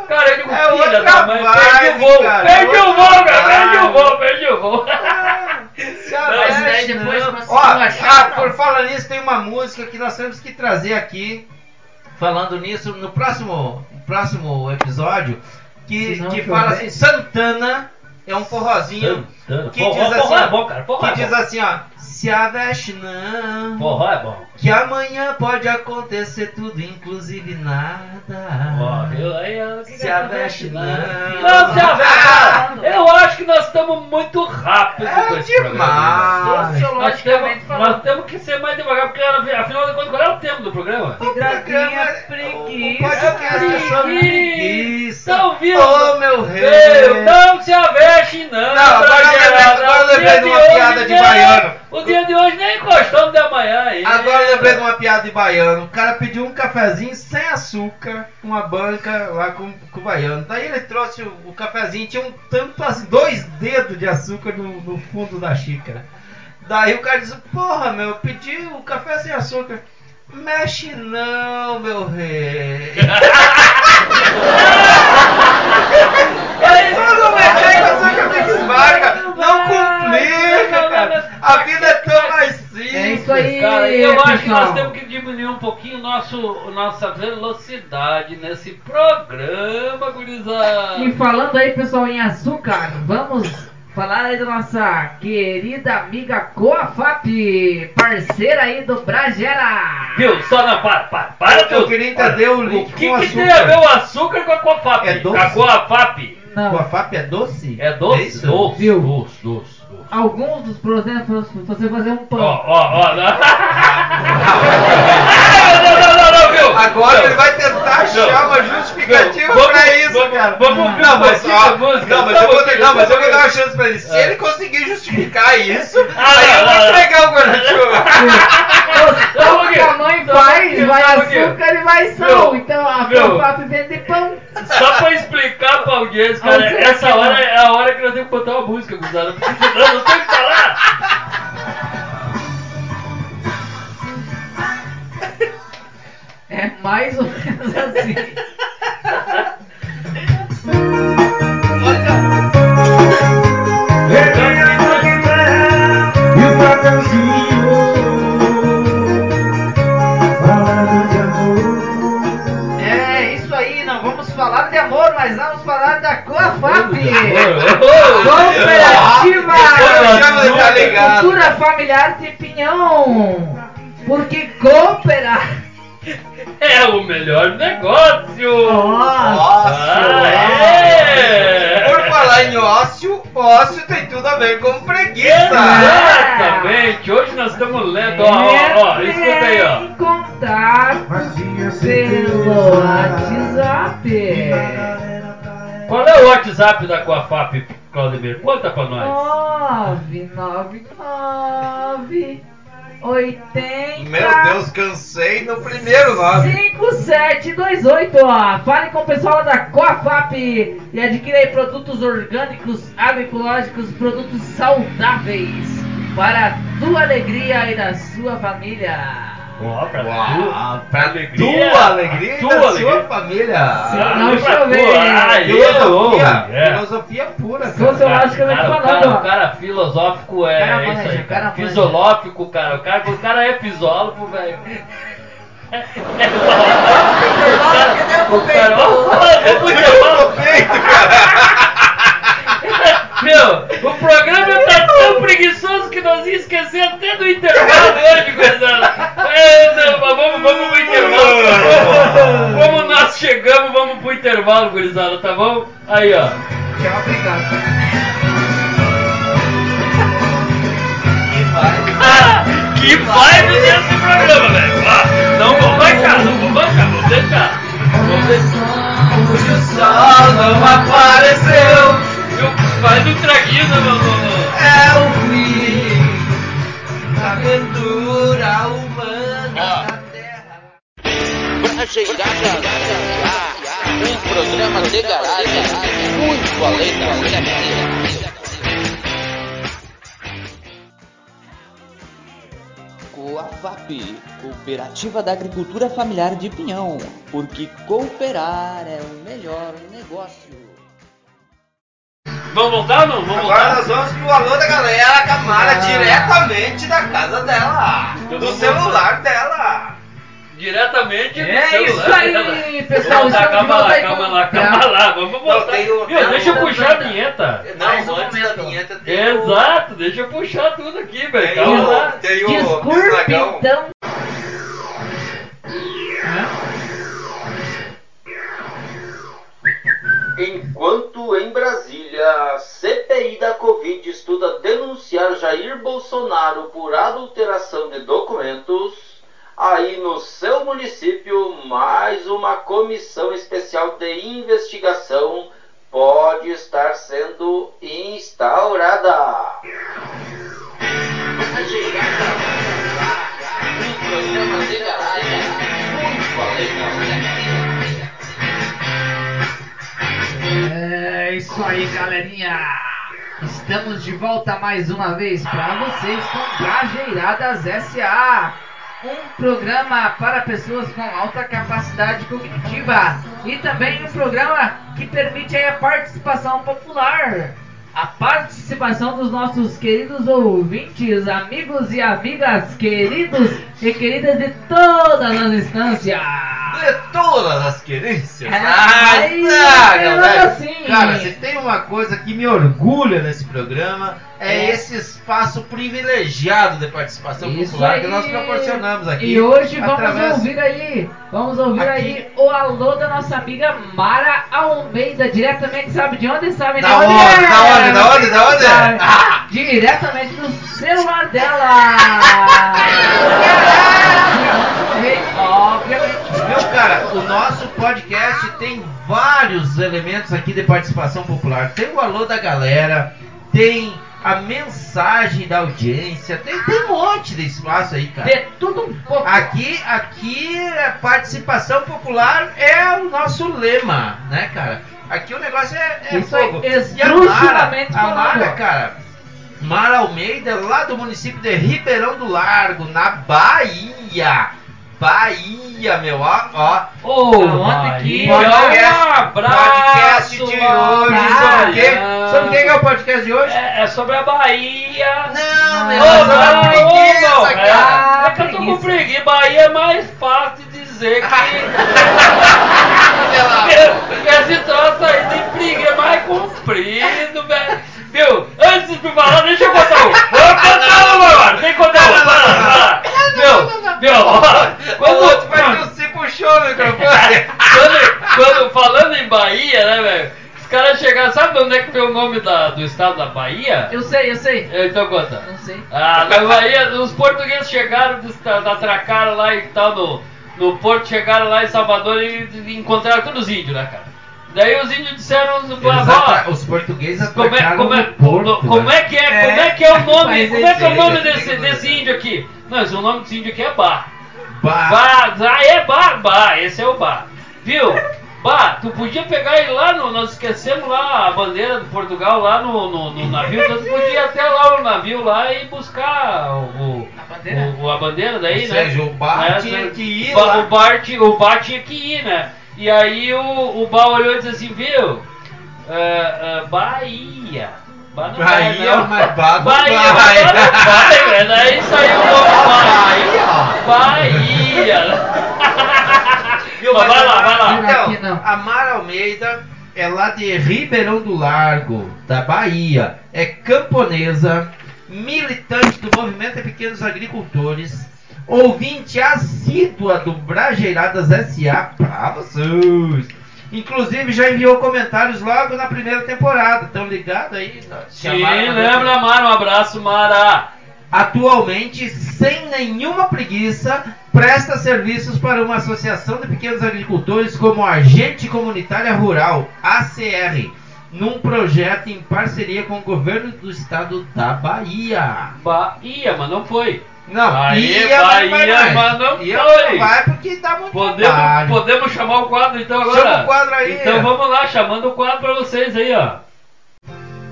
Cara, eu digo, É filha da mãe, perdi o voo, cara, perdi é o outra voo, cara, perdi o voo, perdi o voo. Mas daí depois Ó, achar, ah, por falar nisso, tem uma música que nós temos que trazer aqui, falando nisso, no próximo, próximo episódio, que, que fala assim, Santana, é um forrozinho, Santana. que Forró- diz assim, forró é ó, bom, cara, forró que é diz bom. assim, ó, se aveste não, Forró é bom. Que amanhã pode acontecer tudo, inclusive nada. Ó, viu? Aí, ó, o que Se que é aveste não? não. Não, se aveste, Ah! Eu acho que nós estamos muito rápido com É esse programa. demais. Nós temos, nós temos que ser mais devagar, porque afinal de contas, qual é o tema do programa? O programa, preguiça. o podcast é preguiça. Tá ouvindo? Ô, meu rei. Meu, não se aveste não, Não, agora eu lembrei- eu de uma hoje piada de nem- baiano. O dia de hoje nem encostou no de amanhã ainda. Agora eu lembrei de uma piada de baiano. O cara pediu um cafezinho sem açúcar, uma banca lá com, com o baiano. Daí ele trouxe o, o cafezinho, tinha um tanto assim, dois dedos de açúcar no, no fundo da xícara. Daí o cara disse, porra meu, eu pedi o café sem açúcar. Mexe não, meu rei. Não mexer com açúcar que esmaga. Não complica, cara. A vida é tão isso aí, Cara, eu acho que pessoal. nós temos que diminuir um pouquinho nosso, nossa velocidade nesse programa, gurizada. E falando aí, pessoal, em açúcar, vamos falar aí da nossa querida amiga Coafap, parceira aí do Bragera. Viu? Só não, para, para, para Eu tudo. queria entender o link que, com que açúcar. tem a ver o açúcar com a Coafap? É doce? A Coafap Não, Coafap é doce? é doce? isso? doce, Viu? doce, doce, doce. Alguns dos se você fazer um Ó, pão. ó, ó. Não. (laughs) (laughs) Agora Não. ele vai tentar achar uma justificativa Não, vamos- pra isso, vamos- cara. vamos ouvir não, mas, ó, não, mas eu vou, não, mas eu vou dar uma chance pra ele. Se É. ele conseguir justificar isso, Ah, aí não, eu vou não, não. entregar o guarda-chuva. (laughs) Mãe vai pouquinho. açúcar e vai sal. Então a Viu? Coafap vende pão. só pra explicar pra audiência, cara, essa hora não? é a hora que nós temos que botar uma música, porque senão não tem o que falar. É mais ou menos assim. É isso aí, não vamos falar de amor, mas vamos falar da Coafap. Cooperativa tá ligado. Cultura Familiar de Pinhão. Porque cooperar. (laughs) É o melhor negócio! Nossa. Ah, é! Por falar em ócio, ócio tem tudo a ver com preguiça. Exatamente! Hoje nós estamos lendo, ó, ó, ó, escuta aí, ó. Em contato pelo. WhatsApp. Qual é o WhatsApp da Coafap, Claudemir? Conta pra nós. 999 80 Meu Deus, cansei no primeiro nome. 5728, ó. Fale com o pessoal da Coafap e adquira aí produtos orgânicos, agroecológicos, produtos saudáveis para a tua alegria e da sua família. Ó, pra Uau, tu, pra alegria, tua alegria e tua da alegria. sua família. Ah, Não, pra deixa eu ver. tua. Aí, Filosofia, é. filosofia pura, cara. Cara, o cara, o cara filosófico é Cara isso aí, o cara cara. manja. Fisiológico, cara. O cara, o cara é fisólogo, velho. É Cadê o o cara, peito? ó, vamos pro intervalo. Meu, o programa tá tão preguiçoso que nós ia esquecer até do intervalo hoje, gurizada. É, não, vamos, vamos pro intervalo. Como nós chegamos, vamos pro intervalo, gurizada, tá bom? Aí, ó. Tchau, obrigado. (laughs) que vibe desse programa, velho. Ah, não vou bancar, não vou bancar, vou deixar. Vou deixar. O sol não apareceu. Faz um traguinho no, no- É o fim da aventura humana na Terra. Um programa de garagem muito além da média. Coafap, Cooperativa da Agricultura Familiar de Pinhão, porque cooperar é o melhor negócio. Vamos voltar ou não? Vamos Agora voltar? nós vamos pro alô da galera Camara Ah. diretamente da casa dela, Então do celular dela. Diretamente do É celular. isso aí, dela. pessoal, voltar, calma lá, aí calma lá, calma lá. Vamos voltar. tem o- Meu, deixa eu puxar a vinheta. Não, um antes da vinheta tem Exato, deixa eu puxar tudo aqui, velho. Calma o, lá. tem o Desculpe, então. Enquanto em Brasília, CPI da Covid estuda denunciar Jair Bolsonaro por adulteração de documentos, aí no seu município, mais uma comissão especial de investigação pode estar sendo instaurada. Um programa de garagem muito É isso aí, galerinha. Estamos de volta mais uma vez para vocês com Brajeiradas SA. Um programa para pessoas com alta capacidade cognitiva e também um programa que permite a participação popular. A participação dos nossos queridos ouvintes, amigos e amigas, queridos e queridas de todas as instâncias. De todas as querências. É, Ah, mais tá, ou menos galera. assim. Cara, se tem uma coisa que me orgulha nesse programa é, É. esse espaço privilegiado de participação Isso popular aí. que nós proporcionamos aqui. E hoje vamos através- ouvir aí, vamos ouvir Aqui. aí o alô da nossa amiga Mara Almeida, diretamente, sabe de onde? Sabe Da onde? onde? é? Da onde? Da onde? Da onde? Ah! Diretamente do celular dela. (laughs) Obviamente. Meu cara, o nosso podcast tem vários elementos aqui de participação popular. Tem o alô da galera, tem a mensagem da audiência. Tem, tem um monte de espaço aí, cara. De tudo um pouco. Aqui, aqui, a participação popular é o nosso lema, né, cara? Aqui o negócio é, é Isso fogo. E a Mara, a Mara, cara, Mara Almeida, lá do município de Ribeirão do Largo, na Bahia. Bahia, meu, ó, ó. Ô, que- Bahia, Podcast- um abraço, podcast de hoje. Ah, sobre o quê? Sobre quem que é o podcast de hoje? É, é sobre a Bahia. Não, Ô, meu, Ô, é sobre não, a ô, preguiça, não, cara. é, é que eu tô com preguiça. Bahia é mais fácil de dizer (laughs) que. esse troço aí de preguiça é mais comprido, velho. Viu? Antes de falar, deixa eu contar um. Vou contar um agora. Tem que contar um. Vai lá, vai lá. Viu? Ó, O Quando, outro vai que se puxou o microfone. quando, quando- falando em Bahia, né, velho? Os caras chegaram. Sabe de onde é que veio o nome da- do estado da Bahia? Eu sei, eu sei. Então conta. Não sei. Ah, na Bahia, os portugueses chegaram, atracaram lá e tal no, no porto, chegaram lá em Salvador e, e encontraram todos os índios, né, cara? Daí os índios disseram, Eles "Vó, atra- Os portugueses como é, como, é, porto, como né? é que é, É, (laughs) como é que é o nome, como é que é o nome esse- desse, esse- desse índio aqui? Não, esse- o nome desse índio aqui é Bar. Bah. Bah, ah, é Bar, Bar, esse é o Bar. Viu? Bah, tu podia pegar ele lá, no, nós esquecemos lá a bandeira de Portugal lá no, no, no navio, então tu podia ir até lá no navio lá e buscar o, o- A bandeira? o- o- a bandeira daí, Ou né? seja, o Bar Né? tinha que ir Ba- lá. O Bar, o Bar tinha que ir, né? E aí o, o Bar olhou e disse assim, viu? Ah, ah, Bahia. Bah não vai, Bahia, não. mas Bah não Bahia, vai. mas Bah não vai, velho. Daí saiu o nome Bahia. Bahia. Bahia. (laughs) Viu, Mas mas vai a lá, vai lá. Não, aqui Então, não. a Mara Almeida é lá de Ribeirão do Largo, da Bahia. É camponesa, militante do movimento de pequenos agricultores, ouvinte assídua do Brajeiradas S.A. pra vocês. Inclusive já enviou comentários logo na primeira temporada. Estão ligados aí? Sim, lembra, Mara? Um abraço, Mara. Atualmente, sem nenhuma preguiça, presta serviços para uma associação de pequenos agricultores como Agente Comunitária Rural, ACR, num projeto em parceria com o governo do estado da Bahia. Bahia, mas não foi. Não, Bahia, ia, mas não vai Bahia, mais. mas não Ia, foi. não vai porque dá muito Podemos, trabalho. podemos chamar o quadro então agora? Chama o quadro aí. Então vamos lá, chamando o quadro pra vocês aí, ó.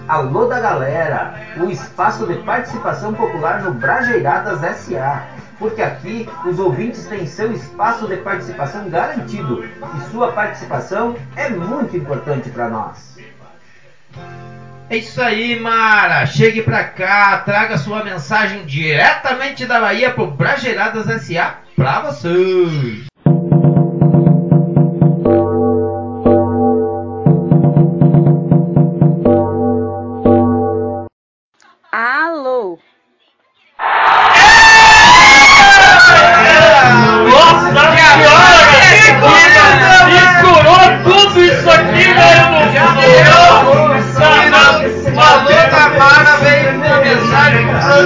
Alô da galera, o espaço de participação popular no Brajeiradas SA. Porque aqui os ouvintes têm seu espaço de participação garantido e sua participação é muito importante para nós. É isso aí, Mara. Chegue pra cá, traga sua mensagem diretamente da Bahia pro Brajeiradas SA pra vocês.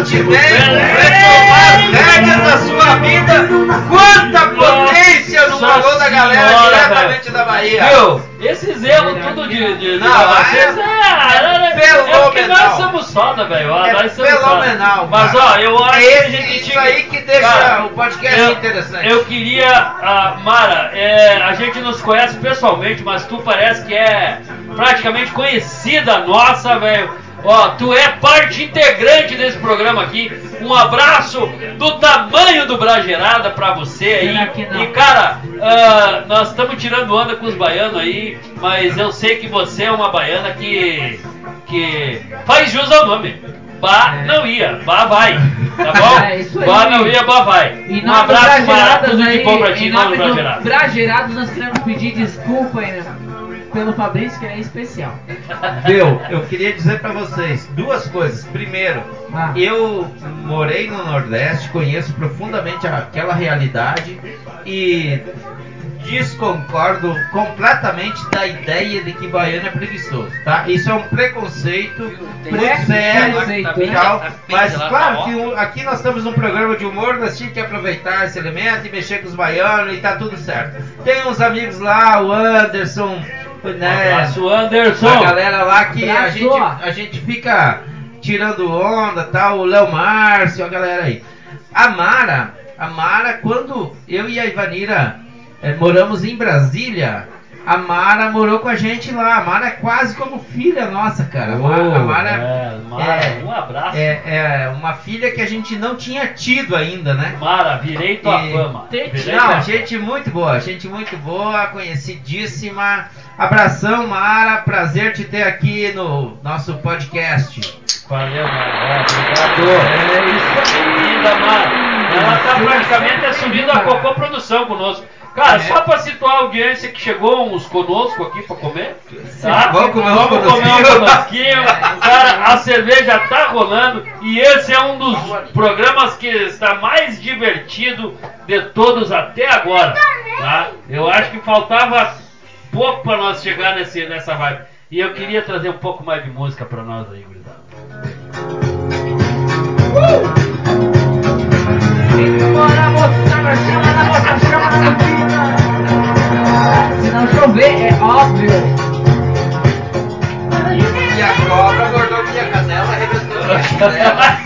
Tiberio retomar as rédeas da sua vida. Quanta potência no alô da galera senhora, diretamente da Bahia. Viu? Esse zelo tudo de, de, de Não, vocês é é, é, é, porque nós somos soda, velho. Ah, É nós somos soda. fenomenal, Mas ó, eu acho É que a esse- gente isso tinha aí que deixa Cara, o podcast eu- interessante. Eu queria, ah, Mara, é, a gente nos conhece pessoalmente, mas tu parece que é praticamente conhecida nossa, velho. Ó, tu é parte integrante desse programa aqui. Um abraço do tamanho do Bragerada pra você aí. E cara, ah, nós estamos tirando onda com os baianos aí, mas eu sei que você é uma baiana que que faz jus ao nome. Bah É. não ia, bah vai. Tá bom? (laughs) É, aí. Bah não ia, bah vai. Um abraço. Brageiradas Tudo de aí, bom pra ti, em nome do do Brageiradas. Brageiradas, nós queremos pedir desculpa aí, né, pelo Fabrício, que ele é especial. Viu? Eu queria dizer pra vocês duas coisas. Primeiro, Ah. eu morei no Nordeste, conheço profundamente aquela realidade e desconcordo completamente da ideia de que baiano é preguiçoso, tá? Isso é um preconceito muito sério Preconceito, e hein? tal, Tá mas claro tá, ó. que o- aqui nós estamos num programa de humor, nós tínhamos que aproveitar esse elemento e mexer com os baianos e tá tudo certo. Tem uns amigos lá, o Anderson, Um né? abraço, Anderson. A galera lá que a gente, a gente fica tirando onda, tal, o Léo Márcio, a galera aí. A Mara, a Mara, quando eu e a Ivanira eh, moramos em Brasília, a Mara morou com a gente lá. A Mara é quase como filha nossa, cara. A Ma- a Mara é, Mara, um abraço. é, é uma filha que a gente não tinha tido ainda, né? Mara, virei tua E- fama. Virei Não, gente muito boa, gente muito boa, conhecidíssima. Abração, Mara, prazer te ter aqui no nosso podcast. Valeu, Mara. Obrigado. É isso aí. Linda, Mara. Ela tá praticamente assumindo a Cocô Produção conosco. Cara, só pra situar a audiência que chegou uns conosco aqui pra comer. Tá? Vamos comer uns Vamos comer um conosquinho. conosquinho. Cara, a cerveja tá rolando e esse é um dos programas que está mais divertido de todos até agora. Tá? Eu acho que faltava pouco pra nós chegar nesse, nessa vibe. E eu queria trazer um pouco mais de música pra nós aí, gurizada. Bora na mocinha. Se não chover, é óbvio. E a cobra mordou minha canela, arrebentou minha chinela.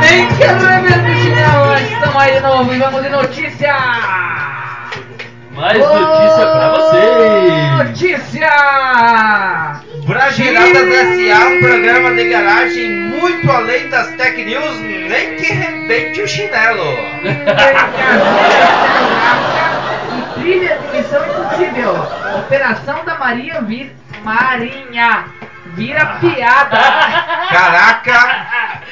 Nem quero beber no chinelo, estamos aí de novo e vamos de notícia. Mais notícia pra vocês. Notícia! Brageiradas S.A. um programa de garagem muito além das tech news, nem que rebente o chinelo. E trilha de Missão Impossível. Operação da Marinha vir... Marinha vira piada. Caraca,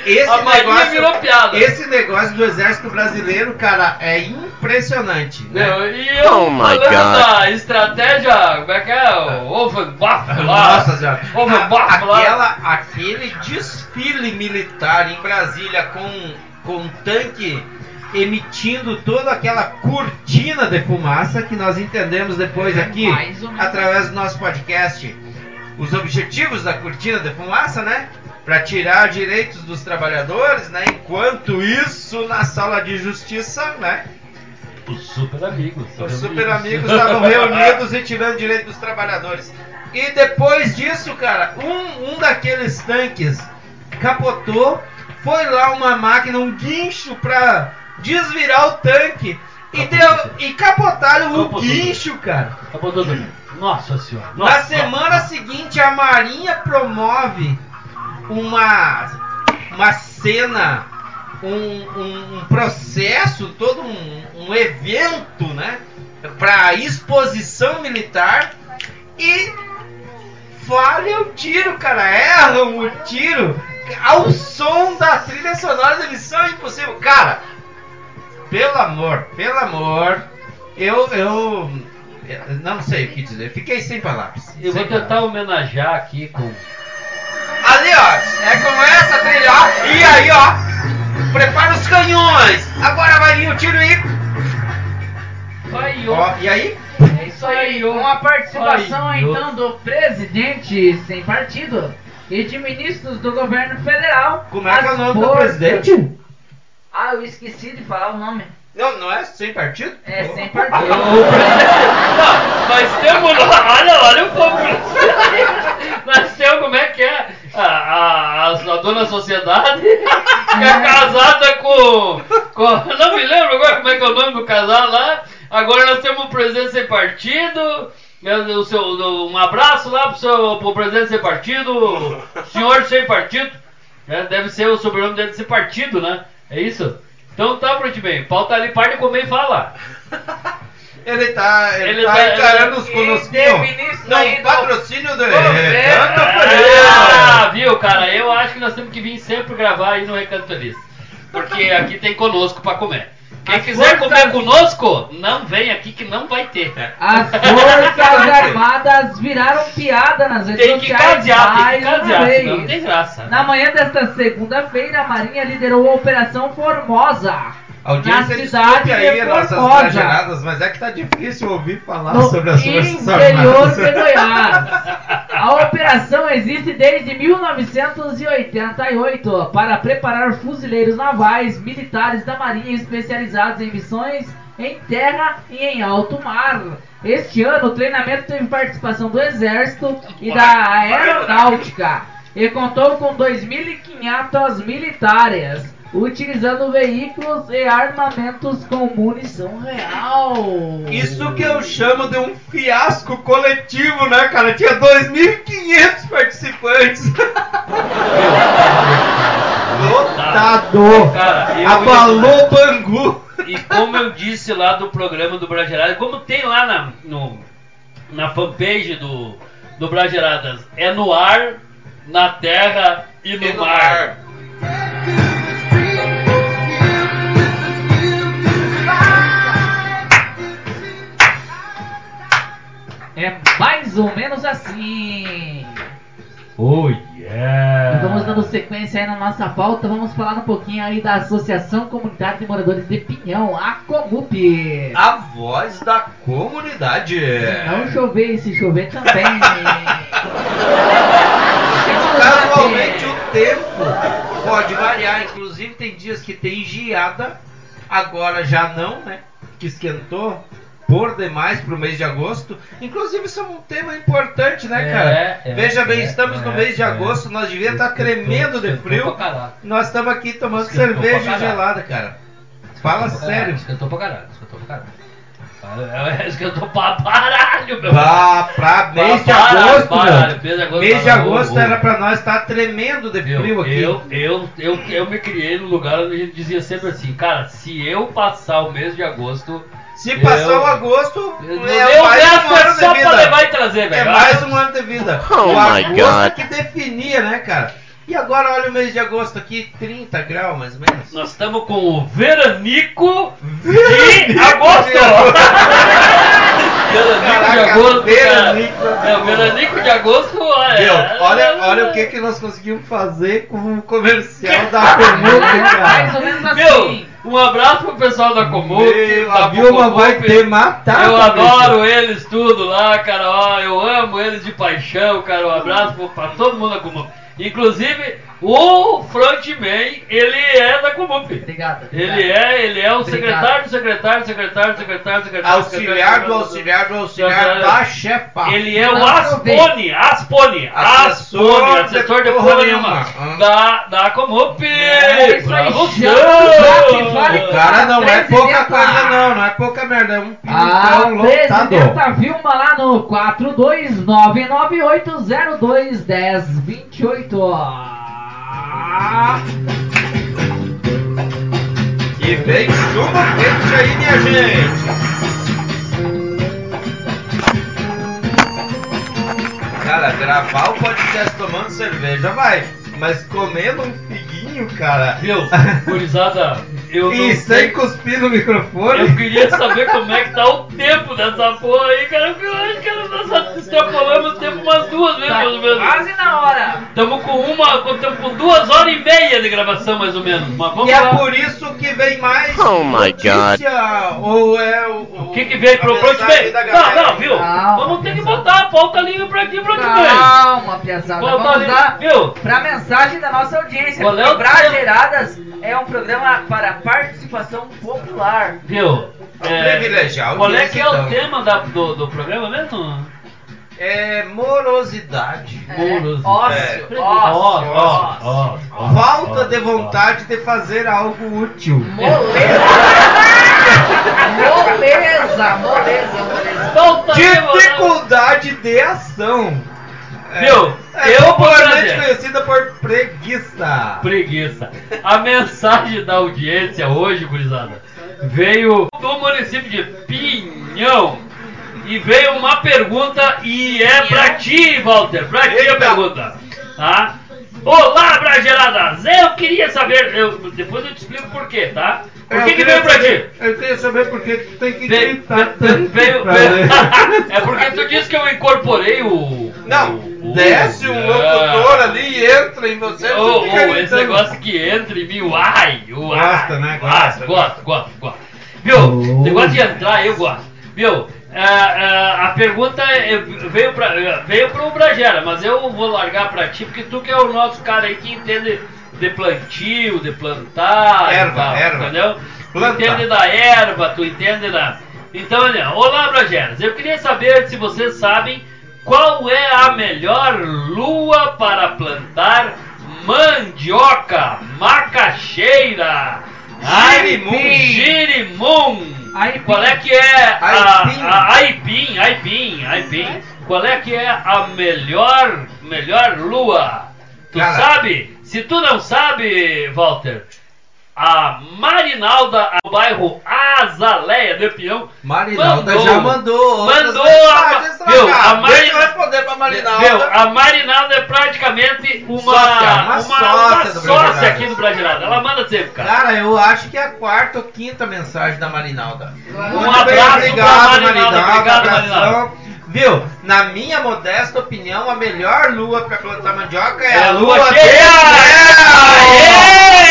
esse negócio, virou piada. esse negócio do exército brasileiro, cara, é impressionante. Né? Meu, e eu Oh falando God. da estratégia, como é que é? O Offenbach lá. Nossa senhora. A- lá. aquela, aquele desfile militar em Brasília com, com tanque emitindo toda aquela cortina de fumaça que nós entendemos depois aqui ou menos. através do nosso podcast. Os objetivos da cortina de fumaça, né? Para tirar direitos dos trabalhadores, né? Enquanto isso, na sala de justiça, né? Os super amigos. Os super amigos estavam reunidos e tirando direito dos trabalhadores. E depois disso, cara, um, um daqueles tanques capotou, foi lá uma máquina, um guincho pra desvirar o tanque e deu e capotaram o Capotou. guincho, cara. Capotou tudo. Nossa senhora. Na Nossa, semana seguinte, a Marinha promove uma, uma cena, um, um- processo, todo um, um evento, né? Para exposição militar e falha o tiro, cara. Erram o tiro ao som da trilha sonora da Missão Impossível. Cara, pelo amor, pelo amor, eu, eu, não sei o que dizer. Fiquei sem palavras. Eu vou Sem tentar homenagear aqui com. Ali, ó, é com essa trilha, ó. E aí, ó, prepara os canhões. Agora vai vir o tiro e. Ó, e aí? É isso aí, com a participação então do presidente sem partido e de ministros do governo federal. Como é que é o nome do presidente? Ah, eu esqueci de falar o nome. Não, não é sem partido? É, sem O partido. presidente. Não, (laughs) (laughs) nós temos. (laughs) Olha, olha o povo. Nós temos como é que é? A, a, a, dona sociedade (laughs) é casada com, com. Não me lembro agora como é que é o nome do casal lá. Agora nós temos o presidente sem partido. é, O seu, um abraço lá pro, seu, pro presidente sem partido, senhor sem partido. É, deve ser o sobrenome dele sem partido, né? É isso? Então tá, Pronto bem. Pauta ali, para comer e fala. Ele tá, ele, Ele tá tá- encarando os E conosquinhos. Não, patrocínio do. Recanto Ah, Feliz. viu, cara? Eu acho que nós temos que vir sempre gravar aí no Recanto Feliz. Porque aqui tem conosco pra comer. Quem As quiser forças- comer conosco, não vem aqui que não vai ter. As Forças (laughs) Armadas viraram piada nas redes Tem que sociais cadear, tem que cadear, vez. senão não tem graça. Na manhã desta segunda-feira, a Marinha liderou a Operação Formosa. Audiência, na cidade aí de nossas Formosa. exageradas, mas é que tá difícil ouvir falar no sobre as forças armadas. de Goiás. (laughs) A operação existe desde 1988 para preparar fuzileiros navais militares da Marinha especializados em missões em terra e em alto mar. Este ano o treinamento teve participação do Exército e da Aeronáutica e contou com 2.500 militares, utilizando veículos e armamentos com munição real. Isso que eu chamo de um fiasco coletivo, né, cara? Tinha 2.500 participantes. (laughs) Lotado! Cara, Abalou Bangu! E como eu disse lá do programa do Brageradas, como tem lá na, no, na fanpage do, do Brageradas, é no ar, na terra e no, E no mar. mar. É mais ou menos assim. Oh E yeah! vamos dando sequência aí na nossa pauta, vamos falar um pouquinho aí da Associação Comunitária de Moradores de Pinhão, a Comup. A voz da comunidade. Se não chover e se chover também. (laughs) Casualmente o tempo pode variar, inclusive tem dias que tem geada, agora já não, né? Que esquentou por demais pro mês de agosto. Inclusive isso é um tema importante, né, É, cara? é, Veja bem, é, estamos no é, mês de é. agosto, nós devíamos estar Esquentou, tremendo de frio. Nós estamos aqui tomando cerveja gelada, cara. Fala Esquentou sério. Esquentou pra caralho, esquentou pra caralho. É, é, Esquentou pra caralho, meu. Pra, pra mês de Baralho, agosto, baralho, mês de agosto, Mês de baralho, agosto era pra nós estar tremendo de frio aqui. Eu, eu, eu, eu me criei num lugar onde a gente dizia sempre assim, cara, se eu passar o mês de agosto. Se passar eu- o agosto, eu- é eu mais um é ano só de pra vida. levar e trazer, velho. É mais um ano de vida. Oh o my agosto God. que definia, né, cara? E agora olha o mês de agosto aqui, 30 graus mais ou menos. Nós estamos com o veranico de Veranico agosto. de agosto. veranico de agosto, veranico cara. É, o veranico de agosto, olha. Meu, olha, olha o que, que nós conseguimos fazer com o comercial da (laughs) Comuc, mais cara. ou menos assim. Meu, um abraço pro pessoal da Comuc. Meu, da a Vilma vai te matar, Eu adoro eles tudo lá, cara. Ó, eu amo eles de paixão, cara. Um abraço pra todo mundo da Comup. Inclusive, o frontman, ele é da Comup. Obrigado. Ele é, ele é o secretário, secretário, secretário, secretário, secretário. Auxiliar do auxiliar do auxiliar da chefa. Ele é o Aspone, Aspone, Assessor Aspone, de assessor de porra nenhuma. Da, da Comup. É o cara não é pouca coisa não, não é pouca merda, é um A pilotão lotado. presidenta Vilma lá no 42998021028. E vem chumbo quente aí, minha gente. Cara, gravar o podcast tomando cerveja vai, mas comendo um figuinho, cara. Viu, gurizada, eu E sei. sem cuspir no microfone. Eu queria saber como é que tá o tempo dessa porra aí, cara. Eu acho que o tempo umas duas vezes, Tá mais ou menos. quase na hora. Estamos com uma. Estamos com duas horas e meia de gravação, mais ou menos. Mas vamos E é lá. por isso que vem mais Oh my notícia, ou é o... O que que veio pro front da Não, não, viu? Calma, Vamos ter que botar a pauta livre pra aqui, front Calma, pesada. Vamos ali, dar viu? pra mensagem da nossa audiência. Qual é o Brageradas é um programa para participação popular. Viu? privilegiar a Qual é que é o então. tema da- do, do programa mesmo? É morosidade. Morosidade. Ócio, É. ócio, Ó, ó, ócio. ó, ó, Falta de vontade de fazer algo útil. Moleza. (laughs) moleza, moleza, moleza. Falta de vontade. Dificuldade de ação. É, Viu? É Eu vou popularmente conhecida por preguiça. Preguiça. A mensagem da audiência hoje, gurizada, veio do município de Pinhão. E veio uma pergunta e é pra ti, Walter. Pra ti a pergunta. Tá? Olá, Brageradas! Eu queria saber. Eu, depois eu te explico por quê, tá? Por É, que, que veio pra ti? saber- Eu queria saber por que tu tem que Veio, gritar tanto veio- pra veio- ler. (laughs) é porque tu disse que eu incorporei o. Não, o- desce um o- locutor ali e entra em você. Ô, fica esse negócio que entra em mim, uai, uai. Gosta, né? Gosta, Gosto, gosto, gosto. Viu? Oh. Negócio de entrar, eu gosto. Viu? Ah, ah, a pergunta é- veio, pra, veio pro Bragera, mas eu vou largar pra ti, porque tu que é o nosso cara aí que entende de plantio, de plantar, Erva, tal, erva. entendeu? Planta. entende da erva, tu entende da. Então, olha, olá, Brageras. Eu queria saber se vocês sabem qual é a melhor lua para plantar mandioca, macaxeira, Girimum. girimum. Aipim. Qual é que é a Aipim. a- aipim, aipim, aipim. Qual é que é a melhor, melhor lua? Tu Cara. sabe? Se tu não sabe, Walter, a Marinalda, do bairro Azaleia de Peão, Marinalda Mandou. já mandou Mandou a- a Marinalda. Meu, a Marinalda é praticamente uma Sócia, uma uma, sócia uma do sócia Brasileiradas. aqui do Brasileirado. Ela manda sempre, cara. Cara, eu acho que é a quarta ou quinta mensagem da Marinalda. Um abraço pra Marinalda, obrigado, abração. Viu? Na minha modesta opinião, a melhor lua pra plantar mandioca é, É a lua lua cheia! de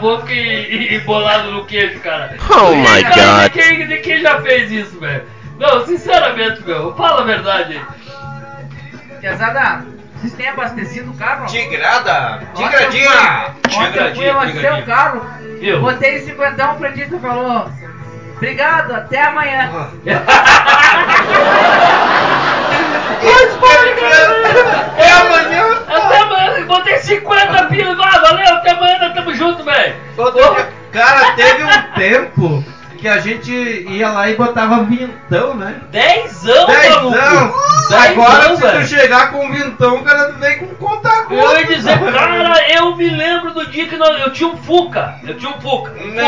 boca e, e, e bolado no queijo, cara. Oh my Cara, God. De quem, de quem já fez isso, velho? Não, sinceramente, meu, fala a verdade aí. Vocês têm abastecido o carro? Tigrada! Eu Tigradinha! Ontem eu fui abastecer o carro, Viu? botei 50 o frentista falou, obrigado, até amanhã. (laughs) É amanhã! Até amanhã, botei 50 pila, ah, valeu, até amanhã, tamo junto, velho. Cara, teve um tempo que a gente ia lá e botava vintão, né? Dezão, Dezão! maluco. Agora, Dezão, se velho. tu chegar com vintão, o cara vem com conta a Eu ia dizer, cara, eu me lembro do dia que nós- eu tinha um Fuca. Eu tinha um Fuca. Um Fuca.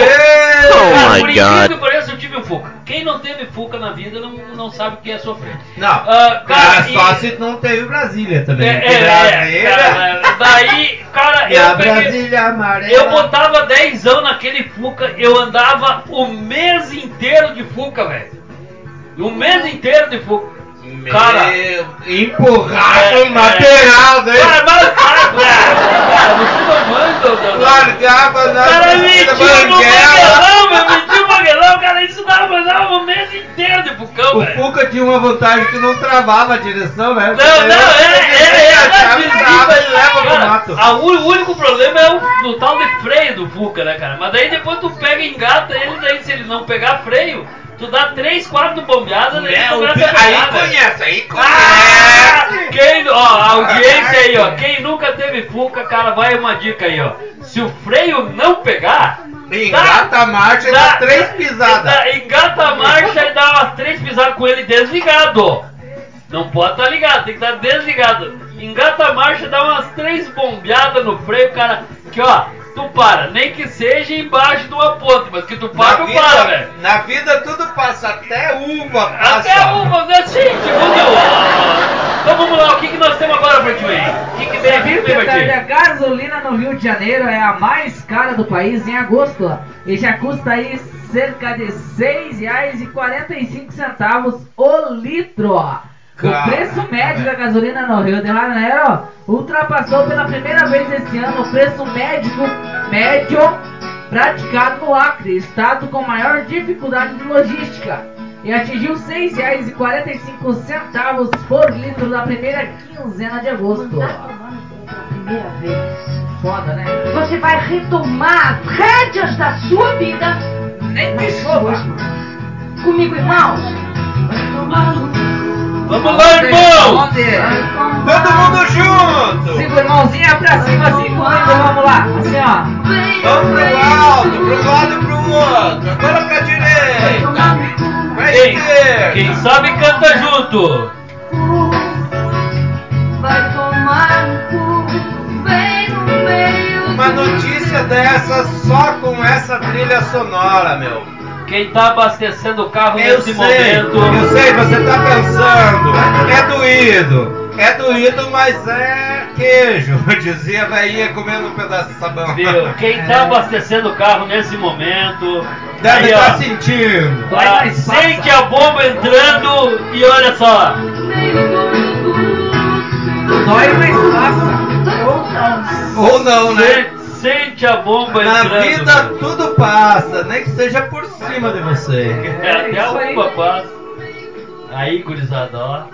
Oh Cara, my por incrível God. que pareça, eu tive um Fuca. Quem não teve Fuca na vida não, não sabe o que é sofrer. Não, Ah, cara, cara, só e- se não teve Brasília também. É, porque é, Brasília, é, cara, daí, cara, e a eu peguei, Brasília amarela. eu botava dezão naquele Fuca, eu andava o mês inteiro de Fuca, velho. O mês inteiro de Fuca. Meu, Cara, empurrado É, na beirada, hein? Cara, mas cara, cara, você não manda, não, não. Largava na Cara, mentiu no. Maguelão, mentiu no Maguelão, cara, isso dava, dava o mês inteiro de Fucão, O velho. Fuca tinha uma vantagem que não travava a direção, né? Não, não, é, é, é, a chave trava e leva pro Cara, mato. A o único problema é o, o tal de freio do Fuca, né, cara? Mas daí depois tu pega e engata ele, daí se ele não pegar freio, tu dá 3, 4 bombeadas, daí É, começa a pegar, aí velho. conhece, aí Ah, conhece. quem, ó, a audiência aí, ó, quem nunca teve Fuca, cara, vai uma dica aí, ó. Se o freio não pegar, Engata a marcha e dá três pisadas. dá- engata a marcha e dá umas três pisadas com ele desligado. Não pode estar ligado, tem que estar desligado. Engata a marcha, dá umas três bombeadas no freio, cara, que ó, tu para, nem que seja embaixo de uma ponte, mas que tu para, Na tu vida, para, velho. na vida tudo passa, até uva passa. Até fazer assim, segundo. ó. Então vamos lá, o que, que nós temos agora aí? O que, que vem, o que, que vem pra Verdade, a gasolina no Rio de Janeiro é a mais cara do país em agosto. ó. E já custa aí cerca de R$ 6,45 o litro. ó. O Cara, preço médio da gasolina no Rio de Janeiro ultrapassou pela primeira vez esse ano o preço médio, médio praticado no Acre, estado com maior dificuldade de logística, e atingiu R$ 6,45 por litro na primeira quinzena de agosto. primeira vez. Foda, né? Você vai retomar as rédeas da sua vida Nem me suas chova. mãos. Comigo, irmãos. Vamos lá, irmão! Todo mundo junto! Cinco irmãozinha pra cima, assim comigo, vamos lá. Assim, ó. Vamos pro alto, pro lado e pro outro. Agora pra direita. Pra Quem, esquerda. quem sabe canta junto. Vai tomar no cu, bem no meio. Uma notícia dessa só com essa trilha sonora, meu. Quem tá abastecendo o carro Eu nesse sei, momento. eu sei, você tá pensando. É doído. É doído, mas é queijo. (laughs) Dizia a velhinha comendo um pedaço de sabão. Viu? Quem É. tá abastecendo o carro nesse momento. Deve estar ó, sentindo. Passa. sente a bomba entrando e olha só. Dói, mas passa. Ou não, né? Sente, sente a bomba Na entrando. vida tudo passa, nem que seja por cima de você. É, até a uva passa. Aí, gurizada, ó.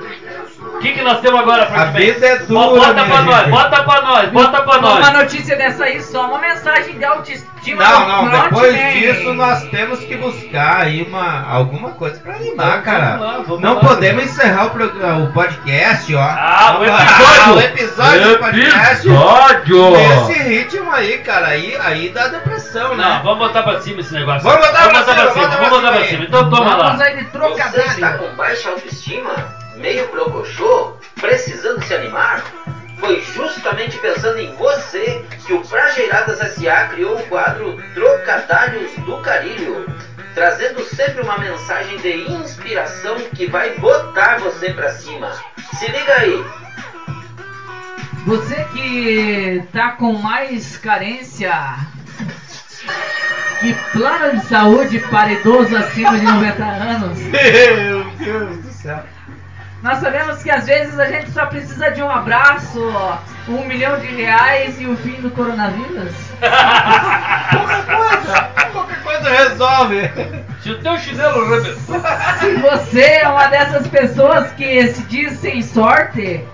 O que, que nós temos agora pra A vida é dura, Bota minha pra nós, bota pra nós, bota pra Uma nós. notícia dessa aí, só uma mensagem de autoestima. Não, não, depois disso nós temos que buscar aí uma, alguma coisa pra animar, Vamos cara. lá, vamos não lá. podemos encerrar o, programa, o podcast, ó. Ah, o episódio. o episódio do podcast. Episódio. Nesse ritmo aí, cara, aí, aí dá depressão, né? Não, vamos botar pra cima esse negócio. Vamos botar pra cima, cima, bota vamos pra botar pra cima cima. Então toma lá. Vamos aí de Você trocadilho. está com baixa autoestima? Meio brocochô? Precisando se animar? Foi justamente pensando em você que o Prajeiradas S.A. criou o quadro Trocadalhos do Carilho, trazendo sempre uma mensagem de inspiração que vai botar você pra cima. Se liga aí! Você que tá com mais carência que plano de saúde para idoso acima de 90 anos. Meu Deus do céu. Nós sabemos que às vezes a gente só precisa de um abraço, um milhão de reais e o fim do coronavírus. Pouca coisa, pouca coisa resolve. Se o teu chinelo. Se você é uma dessas pessoas que se diz sem sorte,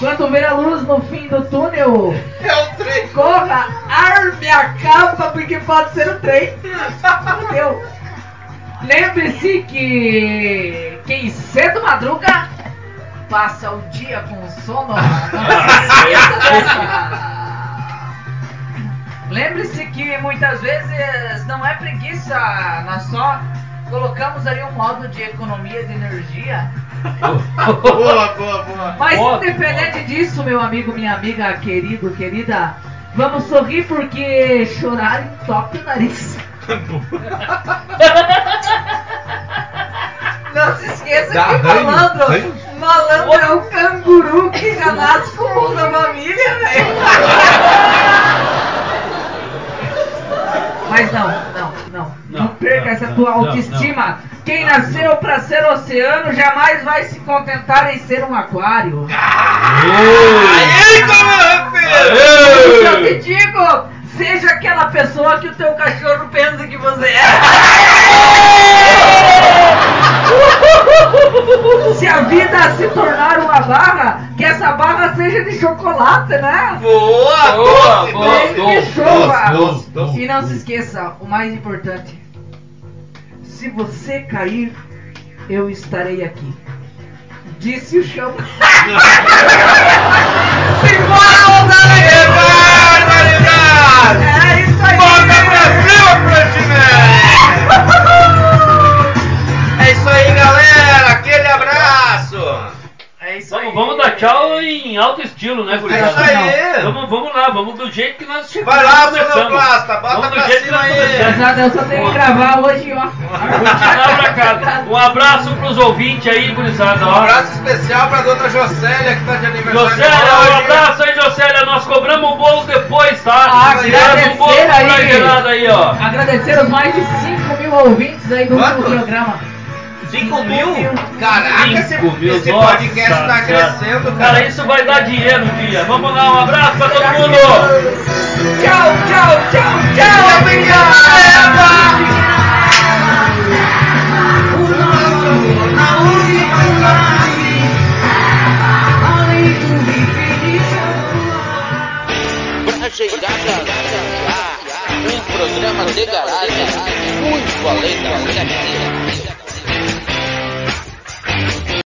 quando vê a luz no fim do túnel, É o trem. corra, arme a capa porque pode ser o trem. Entendeu? Lembre-se que quem cedo madruga passa o dia com sono. (laughs) Lembre-se que muitas vezes não é preguiça, nós só colocamos ali um modo de economia de energia. (laughs) Boa, boa, boa. Mas Ótimo, independente disso, meu amigo, minha amiga, querido, querida, vamos sorrir porque chorar entope o nariz. (laughs) Não se esqueça Dá que ranho, ranho. Malandro é o canguru que já nasce com o mundo da família, velho. Mas não, não, não, não, Não, perca não, essa não, tua não, autoestima. Quem nasceu pra ser oceano jamais vai se contentar em ser um aquário. Aí, meu Eu te digo, seja aquela pessoa que o teu cachorro pensa que você é. Se a vida se tornar uma barra, que essa barra seja de chocolate, né? Boa, Boa, doce, boa, doce, Que doce, chova! doce, doce. E não se esqueça, o mais importante: se você cair, eu estarei aqui. Disse o chão. Simbora, Rosana! Vamos, vamos dar tchau em alto estilo, né, É gurizada? isso aí. Vamos, vamos lá, vamos do jeito que nós chegamos. Vai lá, sonoplasta, bota Vamos do pra jeito que cima nós aí. começamos. Eu só tenho que gravar hoje, ó. Continuar pra casa. Um abraço pros ouvintes aí, gurizada. Um abraço especial pra dona Jocélia, que tá de aniversário Jocélia, hoje. um abraço aí, Jocélia. Nós cobramos o bolo depois, tá? Agradecer um bolo aí. aí, ó. Agradecer os mais de 5 mil ouvintes aí do programa. 5 mil? Caraca, esse, Cinco mil, esse nossa podcast tá senhora. crescendo, cara. Cara, isso vai dar dinheiro um dia. Vamos lá, um abraço pra todo mundo. Tchau, tchau, tchau, tchau, obrigado! Brajeiradas S.A. Um programa de garagem muito além da caixinha.